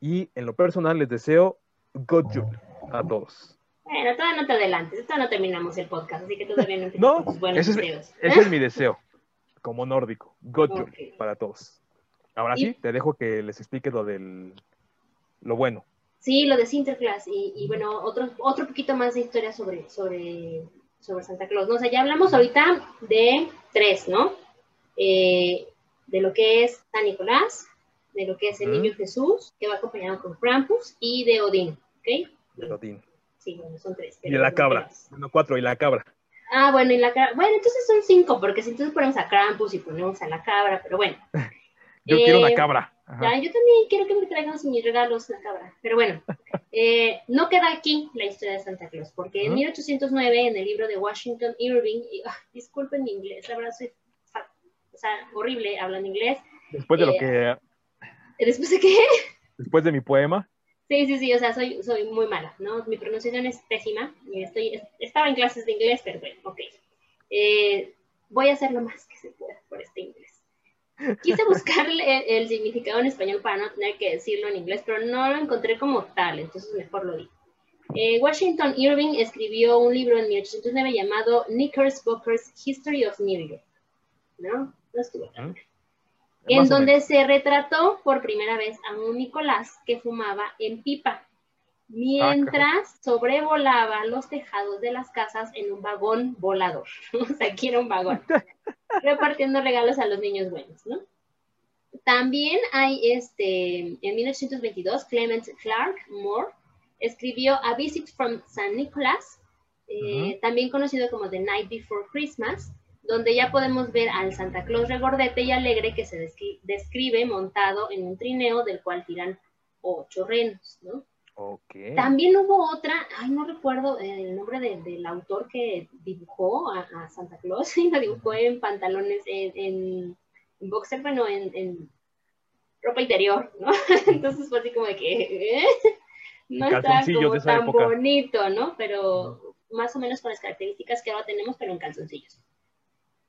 y en lo personal les deseo God Yule a todos. Bueno, todavía no te adelantes, todavía no terminamos el podcast, así que todavía no *laughs* No, tus buenos ese, deseos. Es, ese es *laughs* mi deseo, como nórdico, God Yule para todos. Ahora sí, te dejo que les explique lo del lo bueno. Sí, lo de Sinterklaas y, y bueno, otro, otro poquito más de historia sobre, sobre sobre Santa Claus. ¿no? O sea, ya hablamos ahorita de tres, ¿no? Eh, de lo que es San Nicolás, de lo que es el niño Jesús, que va acompañado con Krampus, y de Odín, ¿ok? De Odín. Sí, bueno, son tres. Y de la cabra. Bueno, cuatro, y la cabra. Ah, bueno, y la cabra. Bueno, entonces son cinco, porque si entonces ponemos a Krampus y ponemos a la cabra, pero bueno. *laughs* Yo quiero una eh, cabra. Ya, yo también quiero que me traigan mis regalos la cabra. Pero bueno, *laughs* eh, no queda aquí la historia de Santa Claus, porque en 1809, en el libro de Washington Irving, ah, disculpen mi inglés, la verdad soy o sea, horrible hablando inglés. Después de lo eh, que... ¿Después de qué? *laughs* Después de mi poema. Sí, sí, sí, o sea, soy, soy muy mala, ¿no? Mi pronunciación es pésima. Y estoy, estaba en clases de inglés, pero bueno, ok. Eh, voy a hacer lo más que se pueda por este inglés. Quise buscarle el, significado en español para no tener que decirlo en inglés, pero no lo encontré como tal, entonces mejor lo di. Eh, Washington Irving escribió un libro en 1809 llamado Knickerbocker's History of New York. ¿No? No estuvo tan En donde se retrató por primera vez a un Nicolás que fumaba en pipa, mientras sobrevolaba los tejados de las casas en un vagón volador. *laughs* o sea, aquí era un vagón. *laughs* repartiendo regalos a los niños buenos, ¿no? También hay este, en 1922, Clement Clark Moore escribió A Visit from St. Nicholas, eh, también conocido como The Night Before Christmas, donde ya podemos ver al Santa Claus regordete y alegre que se describe montado en un trineo del cual tiran ocho renos, ¿no? También hubo otra, ay, no recuerdo el nombre del autor que dibujó a, Santa Claus, *laughs* y la dibujó en pantalones, en, en, boxer, bueno, en, ropa interior, ¿no? *laughs* Entonces fue así como de que, ¿eh? no está como tan bonito, ¿no? Pero más o menos con las características que ahora tenemos, pero en calzoncillos.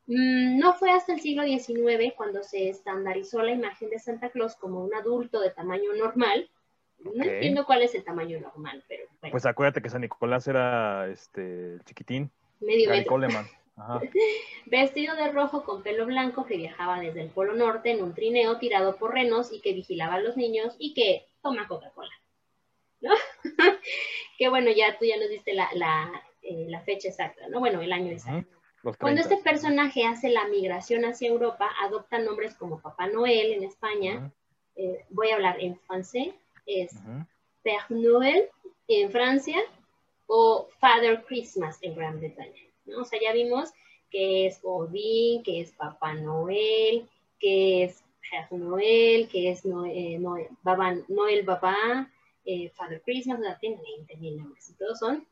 Mm, no fue hasta el siglo XIX cuando se estandarizó la imagen de Santa Claus como un adulto de tamaño normal, no entiendo cuál es el tamaño normal, pero bueno. Pues acuérdate que San Nicolás era este chiquitín. Medio metro. *laughs* Vestido de rojo con pelo blanco que viajaba desde el Polo Norte en un trineo tirado por renos y que vigilaba a los niños y que toma Coca-Cola. ¿No? *laughs* que bueno, ya tú ya nos diste la, la, eh, fecha exacta, ¿no? Bueno, el año exacto. Cuando 30. este personaje hace la migración hacia Europa, adopta nombres como Papá Noel en España, eh, voy a hablar en francés, es ujú. Père Noël en Francia o Father Christmas en Gran Bretaña. ¿no? O sea, ya vimos que es Odín, que es Papá Noel, que es Père Noel, que es Noel, Noel, Baba- Noel Papá, eh, Father Christmas, o sea, tienen 20 mil nombres y todos son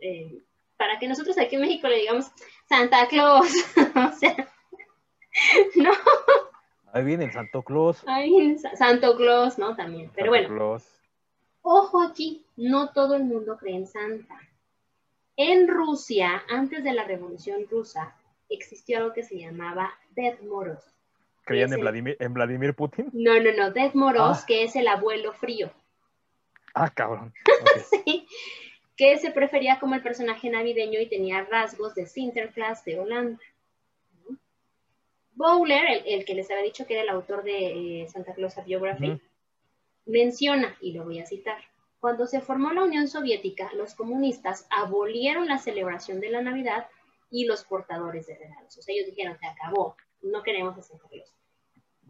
eh, para que nosotros aquí en México le digamos Santa Claus. *laughs* o sea, *laughs* no, Ahí viene el Santo Claus. ay, Sa- Santo Claus, ¿no? También. Pero Santa bueno, Claus. Ojo aquí, no todo el mundo cree en Santa. En Rusia, antes de la Revolución Rusa, existió algo que se llamaba Dead Moros. ¿Creían en Vladimir, en Vladimir Putin? No, no, no, Dead Moros, Ah. que es el abuelo frío, Ah, cabrón. *laughs* ¿sí? que se prefería como el personaje navideño y tenía rasgos de Sinterklaas de Holanda. Bowler, el, el que les había dicho que era el autor de eh, Santa Claus A Biography, menciona, y lo voy a citar, cuando se formó la Unión Soviética, los comunistas abolieron la celebración de la Navidad y los portadores de regalos. O sea, ellos dijeron, se acabó, no queremos a Santa Claus.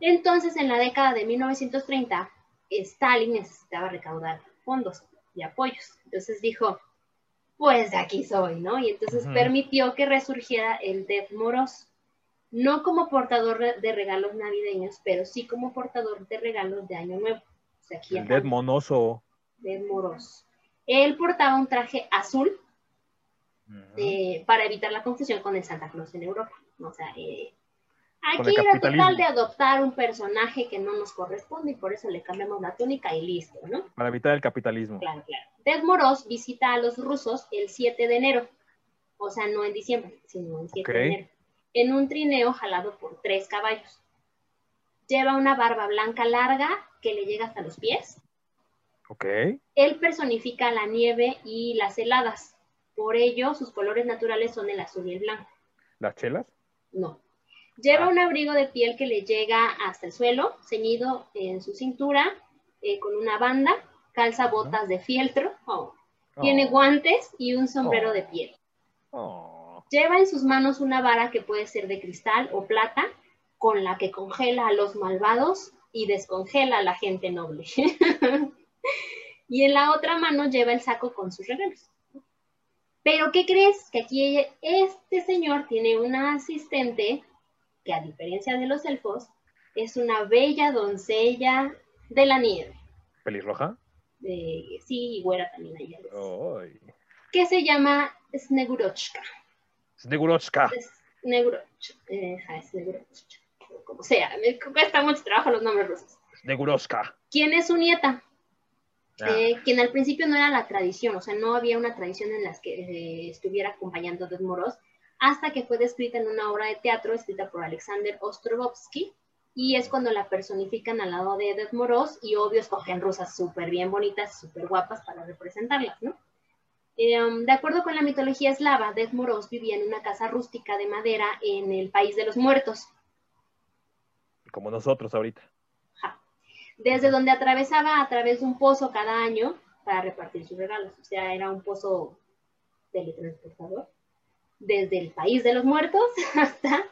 Entonces, en la década de 1930, Stalin necesitaba recaudar fondos y apoyos. Entonces dijo, pues de aquí soy, ¿no? Y entonces permitió que resurgiera el Dev Moros, no como portador de- regalos navideños, pero sí como portador de regalos de Año Nuevo. O sea, aquí El Dead Monoso. Dev Moros. Él portaba un traje azul eh, para evitar la confusión con el Santa Claus en Europa. O sea, eh, aquí era total de adoptar un personaje que no nos corresponde y por eso le cambiamos la túnica y listo, ¿no? Para evitar el capitalismo. Claro, claro. Dev Moros visita a los rusos el 7 de enero, o sea, no en diciembre, sino el 7 Ok. de enero, en un trineo jalado por tres caballos. Lleva una barba blanca larga que le llega hasta los pies. Ok. Él personifica la nieve y las heladas. Por ello, sus colores naturales son el azul y el blanco. ¿Las chelas? No. Lleva Ah. un abrigo de piel que le llega hasta el suelo, ceñido en su cintura, eh, con una banda, calza botas de fieltro, oh. tiene Oh. guantes y un sombrero Oh. de piel. Lleva en sus manos una vara que puede ser de cristal o plata, con la que congela a los malvados y descongela a la gente noble. *laughs* y en la otra mano lleva el saco con sus regalos. Pero ¿qué crees? Que aquí este señor tiene una asistente que a diferencia de los elfos, es una bella doncella de la nieve. ¿Pelirroja? De, sí, y güera también hay. Que se llama Snegurochka. Snegurochka. Sneguroch, eh, ajá, Snegurochka, como sea, me cuesta mucho trabajo los nombres rusos. Snegurochka. ¿Quién es su nieta? Ah, Eh, quien al principio no era la tradición, o sea, no había una tradición en la que eh, estuviera acompañando a Dead Moros, hasta que fue descrita en una obra de teatro escrita por Alexander Ostrovsky, y es cuando la personifican al lado de Dead Moros, y obvio escogen rusas súper bien bonitas, súper guapas para representarlas, ¿no? Um, de acuerdo con la mitología eslava, Dead Moros vivía en una casa rústica de madera en el país de los muertos, Como nosotros ahorita. Desde donde atravesaba a través de un pozo cada año para repartir sus regalos. O sea, era un pozo teletransportador desde el país de los muertos *laughs* hasta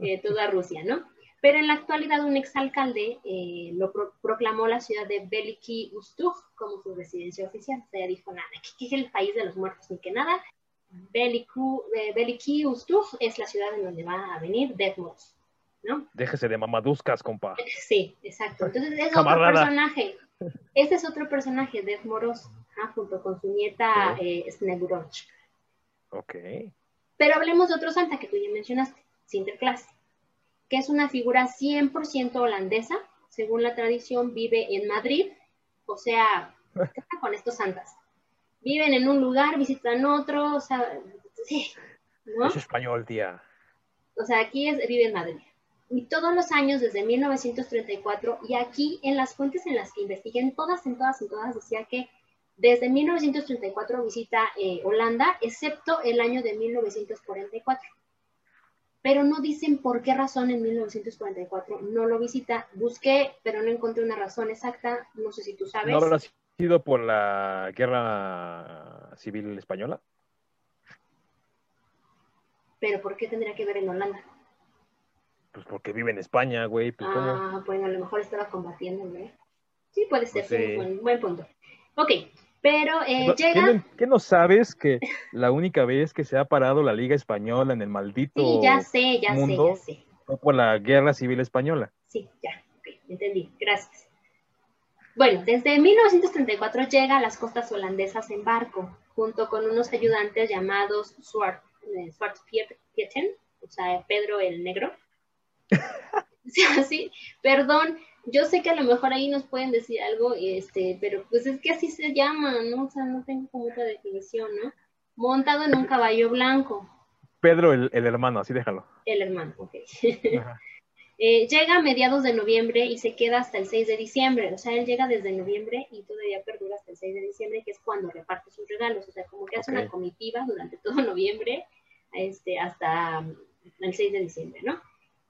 eh, toda Rusia, ¿no? Pero en la actualidad un exalcalde eh, lo pro proclamó la ciudad de Veliki Ustug como su residencia oficial. O sea, dijo, nada, que es el país de los muertos, ni que nada. Eh, Ustug es la ciudad en donde va a venir Deathmouse, ¿no? Déjese de mamaduscas, compa. Sí, exacto. Entonces es Camarada. otro personaje. Este es otro personaje, Death Moros, junto con su nieta eh, Sneguroch. Ok. Pero hablemos de otro santa que tú ya mencionaste, Sinterklaas, que es una figura 100% holandesa. Según la tradición, vive en Madrid. O sea, ¿qué *laughs* pasa con estos santas? Viven en un lugar, visitan otro, o sea, sí, ¿no? Es español, tía. O sea, aquí es, vive en Madrid. Y todos los años, desde 1934, y aquí en las fuentes en las que investigué, en todas, en todas, en todas, decía que desde 1934 visita eh, Holanda, excepto el año de 1944. Pero no dicen por qué razón en 1944 no lo visita. Busqué, pero no encontré una razón exacta. No sé si tú sabes. ¿No habrá sido por la guerra civil española? Pero ¿por qué tendría que ver en Holanda? Pues porque vive en España, güey. Pues, ¿cómo? ah, bueno, a lo mejor estaba combatiendo, ¿no? Sí, puede ser, Pues sí. sí, buen, buen punto. Ok, pero eh, llega... ¿Qué no, qué no sabes que la única vez que se ha parado la Liga Española en el maldito Sí, ya sé, ya mundo sé, ya sé. fue por la Guerra Civil Española? Sí, ya, ok, entendí, gracias. Bueno, desde 1934 llega a las costas holandesas en barco, junto con unos ayudantes llamados Zwart, eh, Zwartpieten, o sea, Pedro el Negro. *laughs* *laughs* Sí, así, perdón, yo sé que a lo mejor ahí nos pueden decir algo, este, pero pues es que así se llama, ¿no? O sea, no tengo como otra definición, ¿no? Montado en un caballo blanco, Pedro, el, el hermano, así déjalo. el hermano, ok. *laughs* Eh, llega a mediados de noviembre y se queda hasta el 6 de diciembre. O sea, él llega desde noviembre y todavía perdura hasta el 6 de diciembre, que es cuando reparte sus regalos. O sea, como que hace una comitiva durante *laughs* todo noviembre este, hasta mm, el 6 de diciembre, ¿no?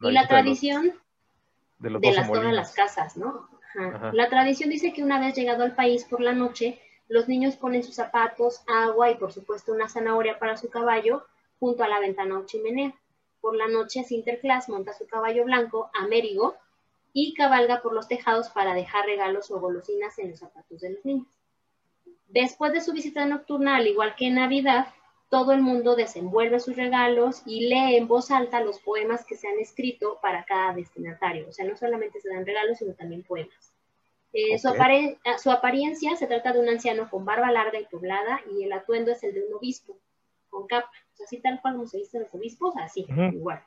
Y la tradición De los de doce las, todas las casas, ¿no? Ajá. Ajá. La tradición dice que una vez llegado al país por la noche, los niños ponen sus zapatos, agua y por supuesto una zanahoria para su caballo junto a la ventana o chimenea. Por la noche, Sinterklaas monta su caballo blanco, Amérigo, y cabalga por los tejados para dejar regalos o golosinas en los zapatos de los niños. Después de su visita nocturna, al igual que en Navidad, todo el mundo desenvuelve sus regalos y lee en voz alta los poemas que se han escrito para cada destinatario. O sea, no solamente se dan regalos, sino también poemas. Eh, su, Ok. apare- ah, su apariencia se trata de un anciano con barba larga y poblada y el atuendo es el de un obispo, con capa. O sea, así tal cual como se visten los obispos, así, Ujú. igual.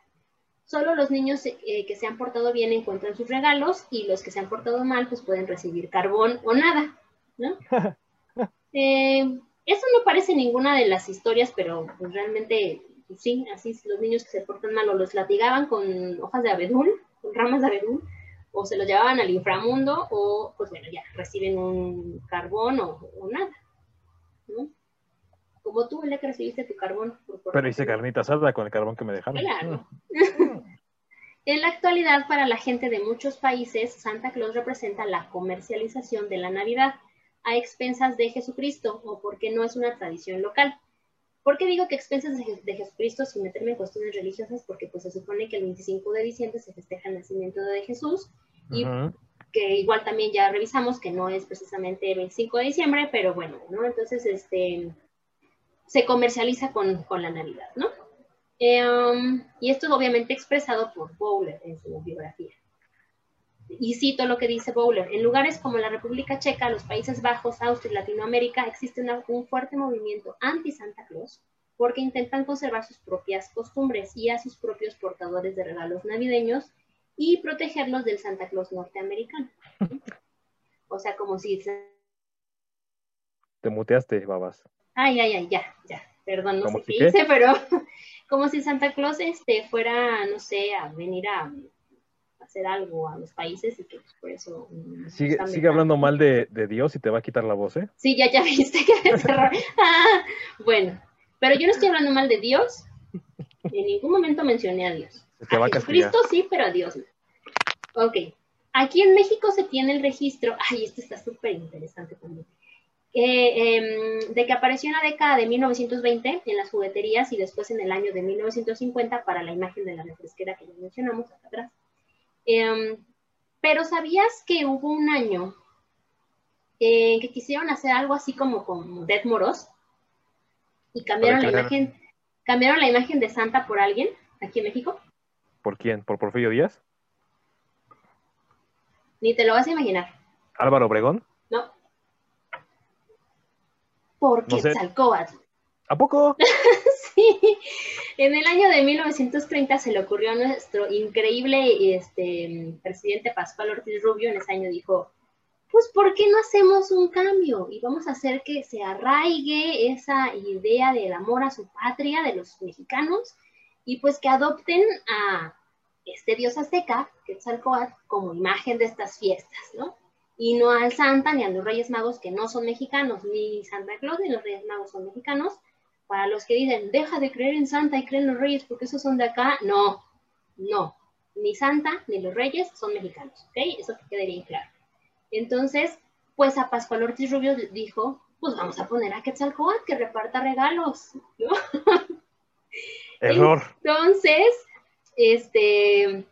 Solo los niños eh, que se han portado bien encuentran sus regalos y los que se han portado mal pues pueden recibir carbón o nada, ¿no? *laughs* Eh, eso no parece ninguna de las historias, pero pues, realmente pues, sí, así los niños que se portan mal o los latigaban con hojas de abedul, con ramas de abedul, o se los llevaban al inframundo, o pues bueno, ya reciben un carbón o, o nada, ¿no? Como tú, el que recibiste tu carbón. por- por- Pero hice carnita asada con el carbón que me dejaron. Claro. *laughs* En la actualidad, para la gente de muchos países, Santa Claus representa la comercialización de la Navidad a expensas de Jesucristo, o porque no es una tradición local. ¿Por qué digo que expensas de, Je- de Jesucristo sin meterme en cuestiones religiosas? Porque pues se supone que el 25 de diciembre se festeja el nacimiento de Jesús y que igual también ya revisamos que no es precisamente el 25 de diciembre, pero bueno, ¿no? Entonces, este, se comercializa con, con la Navidad, ¿no? Eh, um, y esto es obviamente expresado por Bowler en su biografía. Y cito lo que dice Bowler, en lugares como la República Checa, los Países Bajos, Austria y Latinoamérica existe una- un fuerte movimiento anti-Santa Claus porque intentan conservar sus propias costumbres y a sus propios portadores de regalos navideños y protegerlos del Santa Claus norteamericano. O sea, como si... Te muteaste, babas. Ay, ay, ay, ya, ya. Perdón, no ¿Cómo sé si qué hice, pero *laughs* como si Santa Claus este, fuera, no sé, a venir a hacer algo a los países y que pues, por eso... mm, Sigue, sigue hablando mal de, de Dios y te va a quitar la voz, ¿eh? Sí, ya, ya *laughs* viste que es error. Ah, bueno, pero yo no estoy hablando mal de Dios. En ningún momento mencioné a Dios. Te va A. Jesucristo sí, pero a Dios no. Ok. Aquí en México se tiene el registro. Ay, esto está súper interesante también. eh, em, de que apareció en la década de 1920 en las jugueterías y después en el año de 1950 para la imagen de la refresquera que ya mencionamos acá atrás. Em, pero ¿sabías que hubo un año eh, que quisieron hacer algo así como con Dead Moros y cambiaron la imagen, cambiaron la imagen de Santa por alguien aquí en México? ¿Por quién? ¿Por Porfirio Díaz? Ni te lo vas a imaginar, ¿Álvaro Obregón? ¿no? Por No sé. ¿A poco? *laughs* En el año de 1930 se le ocurrió a nuestro increíble este, presidente Pascual Ortiz Rubio, en ese año dijo, pues ¿por qué no hacemos un cambio? Y vamos a hacer que se arraigue esa idea del amor a su patria de los mexicanos y pues que adopten a este dios azteca, Quetzalcóatl, como imagen de estas fiestas, ¿no? Y no al Santa ni a los Reyes Magos que no son mexicanos, ni Santa Claus ni los Reyes Magos son mexicanos, para los que dicen, deja de creer en Santa y creen en los reyes porque esos son de acá, no, no, ni Santa ni los reyes son mexicanos, ¿ok? Eso que quede bien claro. Entonces, pues a Pascual Ortiz Rubio dijo, pues vamos a poner a Quetzalcóatl que reparta regalos, ¿no? Error. Entonces, este,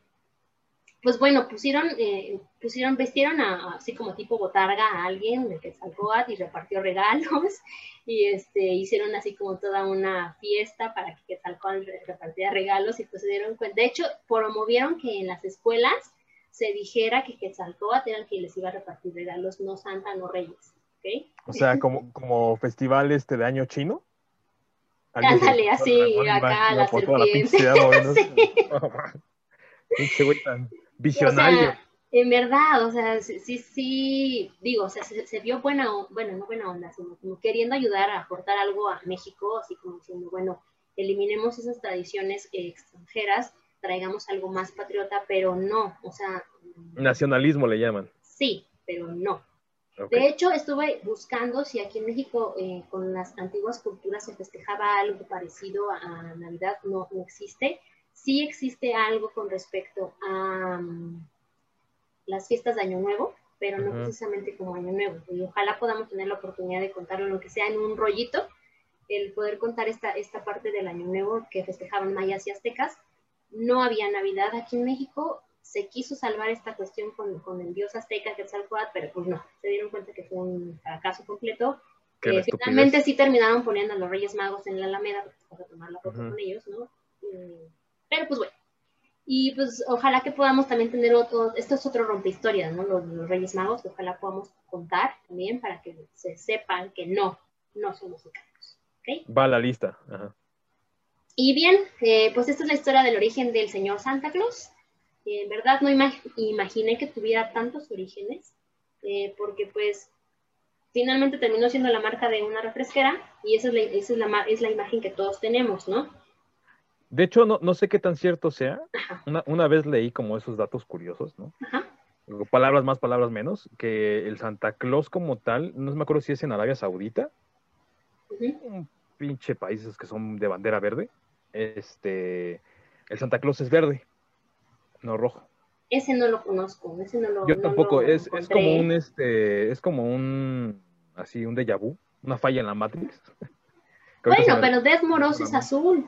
pues bueno, pusieron, eh, pusieron, vestieron a, así como tipo botarga a alguien de Quetzalcóatl y repartió regalos *laughs* y este, hicieron así como toda una fiesta para que Quetzalcóatl repartiera regalos y pues se dieron cuenta. De hecho, promovieron que en las escuelas se dijera que Quetzalcóatl era el que les iba a repartir regalos, no Santa, no Reyes. ¿okay? O sea, como, como festival este de año chino. Ándale, así, acá la serpiente. *laughs* Sí, *laughs* güey tan visionario. en verdad, o sea, sí, sí, digo, o sea, se, vio buena, bueno, no buena onda, sino como queriendo ayudar a aportar algo a México, así como diciendo, bueno, eliminemos esas tradiciones extranjeras, traigamos algo más patriota, pero no, o sea... Nacionalismo le llaman. Sí, pero no. De hecho, estuve buscando si aquí en México eh, con las antiguas culturas se festejaba algo parecido a Navidad, no, no existe. Sí existe algo con respecto a mm, las fiestas de Año Nuevo, pero no precisamente como Año Nuevo. Y ojalá podamos tener la oportunidad de contarlo, lo que sea en un rollito, el poder contar esta, esta parte del Año Nuevo que festejaban mayas y aztecas. No había Navidad aquí en México, se quiso salvar esta cuestión con, con el dios azteca Quetzalcóatl, pero pues no, se dieron cuenta que fue un fracaso completo. Que finalmente sí terminaron poniendo a los Reyes Magos en la Alameda para tomar la foto con ellos, ¿no? Pero pues bueno. Y pues ojalá que podamos también tener otro, esto es otro rompehistorias, ¿no? Los, los, Reyes Magos, que ojalá podamos contar también para que se sepan que no, no son mexicanos. ¿okay? Va a la lista. Ajá. Y bien, eh, pues esta es la historia del origen del señor Santa Claus en verdad no imaginé que tuviera tantos orígenes, eh, porque pues finalmente terminó siendo la marca de una refresquera y esa es la, esa es la, es la imagen que todos tenemos, ¿no? De hecho, no, no sé qué tan cierto sea. Una, una, vez leí como esos datos curiosos, ¿no? Ajá. Palabras más, palabras menos, que el Santa Claus como tal, no me acuerdo si es en Arabia Saudita, un pinche países que son de bandera verde, este, el Santa Claus es verde no rojo. Ese no lo conozco, ese no lo Yo tampoco, es, es, como un este, es como un así un déjà vu, una falla en la Matrix. *laughs* bueno, pero Death Moros es azul.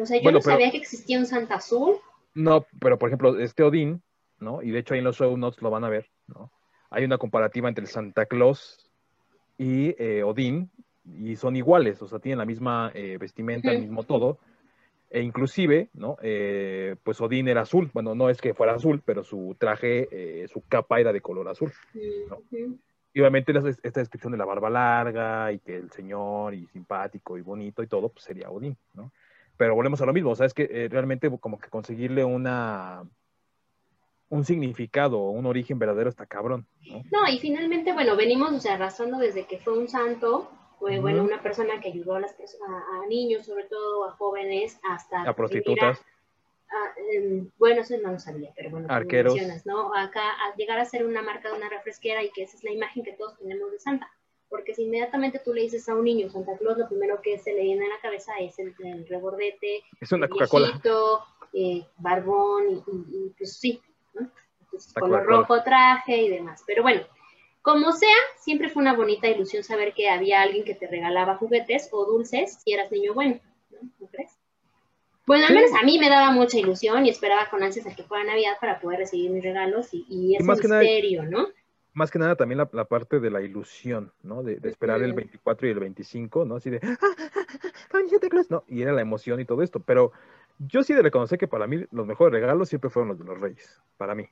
O sea, yo no sabía que existía un Santa Azul. No, pero por ejemplo, este Odín, ¿no? Y de hecho ahí en los show notes lo van a ver, ¿no? Hay una comparativa entre el Santa Claus y eh, Odín, y son iguales, o sea, tienen la misma eh, vestimenta, el mismo todo, e inclusive, ¿no? Eh, pues Odín era azul, bueno, no es que fuera azul, pero su traje, eh, su capa era de color azul, Y obviamente esta descripción de la barba larga y que el señor y simpático y bonito y todo, pues sería Odín, ¿no? Pero volvemos a lo mismo, o sea, es que eh, realmente como que conseguirle una un significado, un origen verdadero está cabrón, ¿no? No, y finalmente, bueno, venimos, o sea, arrastrando desde que fue un santo, fue, bueno, una persona que ayudó a, las a, niños, sobre todo a jóvenes, hasta... A prostitutas. Em, bueno, eso no lo sabía, pero bueno, Arqueros. ¿no? Acá, a llegar a ser una marca de una refresquera y que esa es la imagen que todos tenemos de Santa. Porque si inmediatamente tú le dices a un niño Santa Claus, lo primero que se le viene a la cabeza es el, rebordete, es una Coca-Cola. Eh, barbón, y, pues sí, ¿no? Entonces, color rojo traje y demás. Pero bueno, como sea, siempre fue una bonita ilusión saber que había alguien que te regalaba juguetes o dulces si eras niño bueno, ¿no? crees? Bueno, al menos a mí me daba mucha ilusión y esperaba con ansias a que fuera Navidad para poder recibir mis regalos y, ese misterio, ¿no? Más que nada también la, parte de la ilusión, ¿no? De, esperar el 24 y el 25, ¿no? Así de, ¡Ah, No, y era la emoción y todo esto, pero yo sí de reconocer que para mí los mejores regalos siempre fueron los de los reyes, para mí.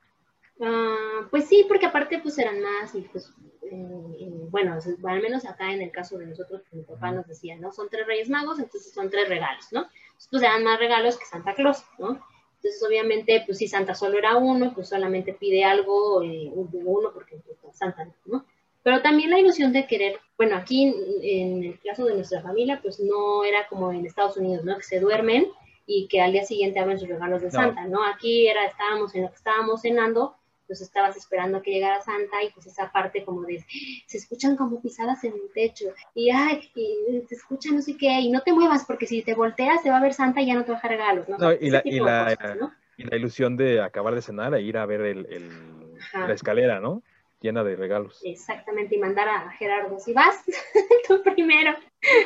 Ah, pues sí, porque aparte pues eran más y pues, eh, bueno, al menos acá en el caso de nosotros, pues, mi papá nos decía, ¿no? Son tres reyes magos, entonces son tres regalos, ¿no? Entonces, pues eran más regalos que Santa Claus, ¿no? Entonces, obviamente, pues si Santa solo era uno, pues solamente pide algo, eh, uno, porque pues, Santa, ¿no? Pero también la ilusión de querer, bueno, aquí en el caso de nuestra familia, pues no era como en Estados Unidos, ¿no? Que se duermen y que al día siguiente abren sus regalos de Santa, ¿no? Aquí era, estábamos en lo que estábamos cenando pues estabas esperando que llegara Santa y pues esa parte como de, se escuchan como pisadas en el techo y ay, y se escucha no sé qué y no te muevas porque si te volteas te va a ver Santa y ya no te va a dejar regalos, ¿no? y, la, y, la, y, la, ilusión de acabar de cenar e ir a ver el, el la escalera, ¿no? Llena de regalos. Exactamente, y mandar a Gerardo, si vas, *laughs* tú primero.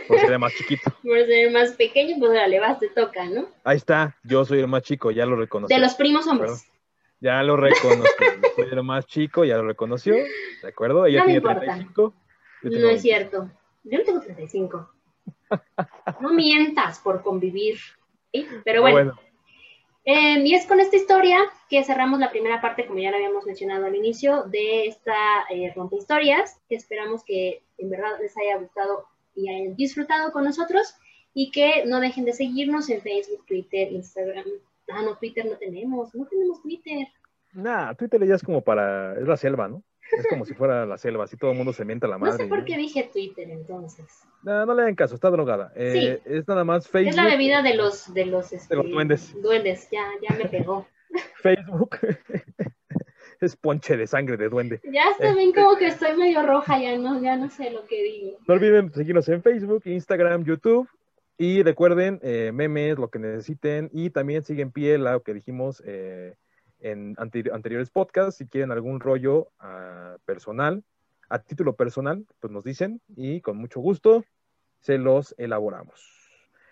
Porque era más chiquito. *laughs* Por ser más pequeño, pues le vas, te toca, ¿no? Ahí está, yo soy el más chico, ya lo reconocí. De los primos hombres. Ya lo reconocí. Soy el más chico, ya lo reconoció. ¿De acuerdo? Ella No tiene importa. 35. yo tengo No 20. es cierto. Yo no tengo 35. No mientas por convivir. ¿sí? Pero bueno, eh, y es con esta historia que cerramos la primera parte, como ya lo habíamos mencionado al inicio, de esta eh, rompe historias, que esperamos que en verdad les haya gustado y hayan disfrutado con nosotros y que no dejen de seguirnos en Facebook, Twitter, Instagram. Ah, no, Twitter no tenemos, no tenemos Twitter. Nah, Twitter ya es como para. Es la selva, ¿no? Es como si fuera la selva, así todo el mundo se mienta la No madre. sé por qué dije Twitter entonces. Nah, no le hagan caso, está drogada. Eh, Es nada más Facebook. Es la bebida de los, de los, este, los duendes. Duendes, ya, ya me pegó. *laughs* Facebook. *laughs* es ponche de sangre de duende. Ya se ven como que estoy medio roja, ya no, ya no sé lo que digo. No olviden seguirnos en Facebook, Instagram, YouTube. Y recuerden, eh, memes, lo que necesiten. Y también siguen pie lo que dijimos eh, en anteri- anteriores podcasts. Si quieren algún rollo ah, personal, a título personal, pues nos dicen. Y con mucho gusto se los elaboramos.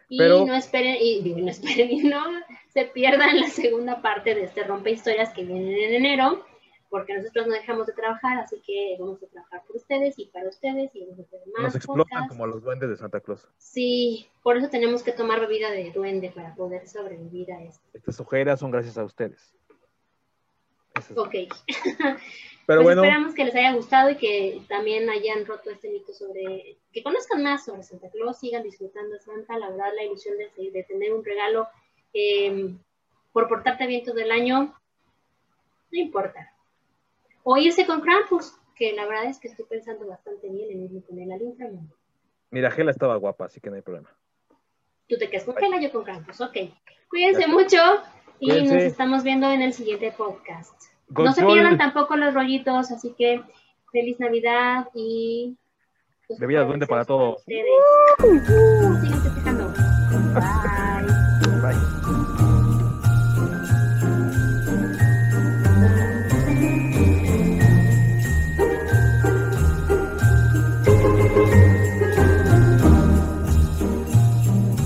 Y Pero- no esperen, y no esperen, y no se pierdan la segunda parte de este rompe historias que viene en enero, porque nosotros no dejamos de trabajar, así que vamos a trabajar por ustedes y para ustedes y vamos a hacer más Nos explotan podcasts. como los duendes de Santa Claus. Sí, por eso tenemos que tomar bebida de duende para poder sobrevivir a esto. Estas ojeras son gracias a ustedes. Eso. Ok. *laughs* Pero pues bueno, esperamos que les haya gustado y que también hayan roto este mito sobre, que conozcan más sobre Santa Claus, sigan disfrutando de Santa, la verdad la ilusión de, de tener un regalo eh, por portarte bien todo el año, no importa. O irse con Krampus, que la verdad es que estoy pensando bastante bien en irme con él al inframundo. mira, Gela estaba guapa, así que no hay problema. Tú te quedas con Gela, yo con Krampus, ok. Cuídense mucho y Cuídense. nos estamos viendo en el siguiente podcast. No se pierdan tampoco los rollitos, así que feliz Navidad y pues, Bebida duende para todos. ustedes. Sigan festejando. *laughs* Bye. Bye.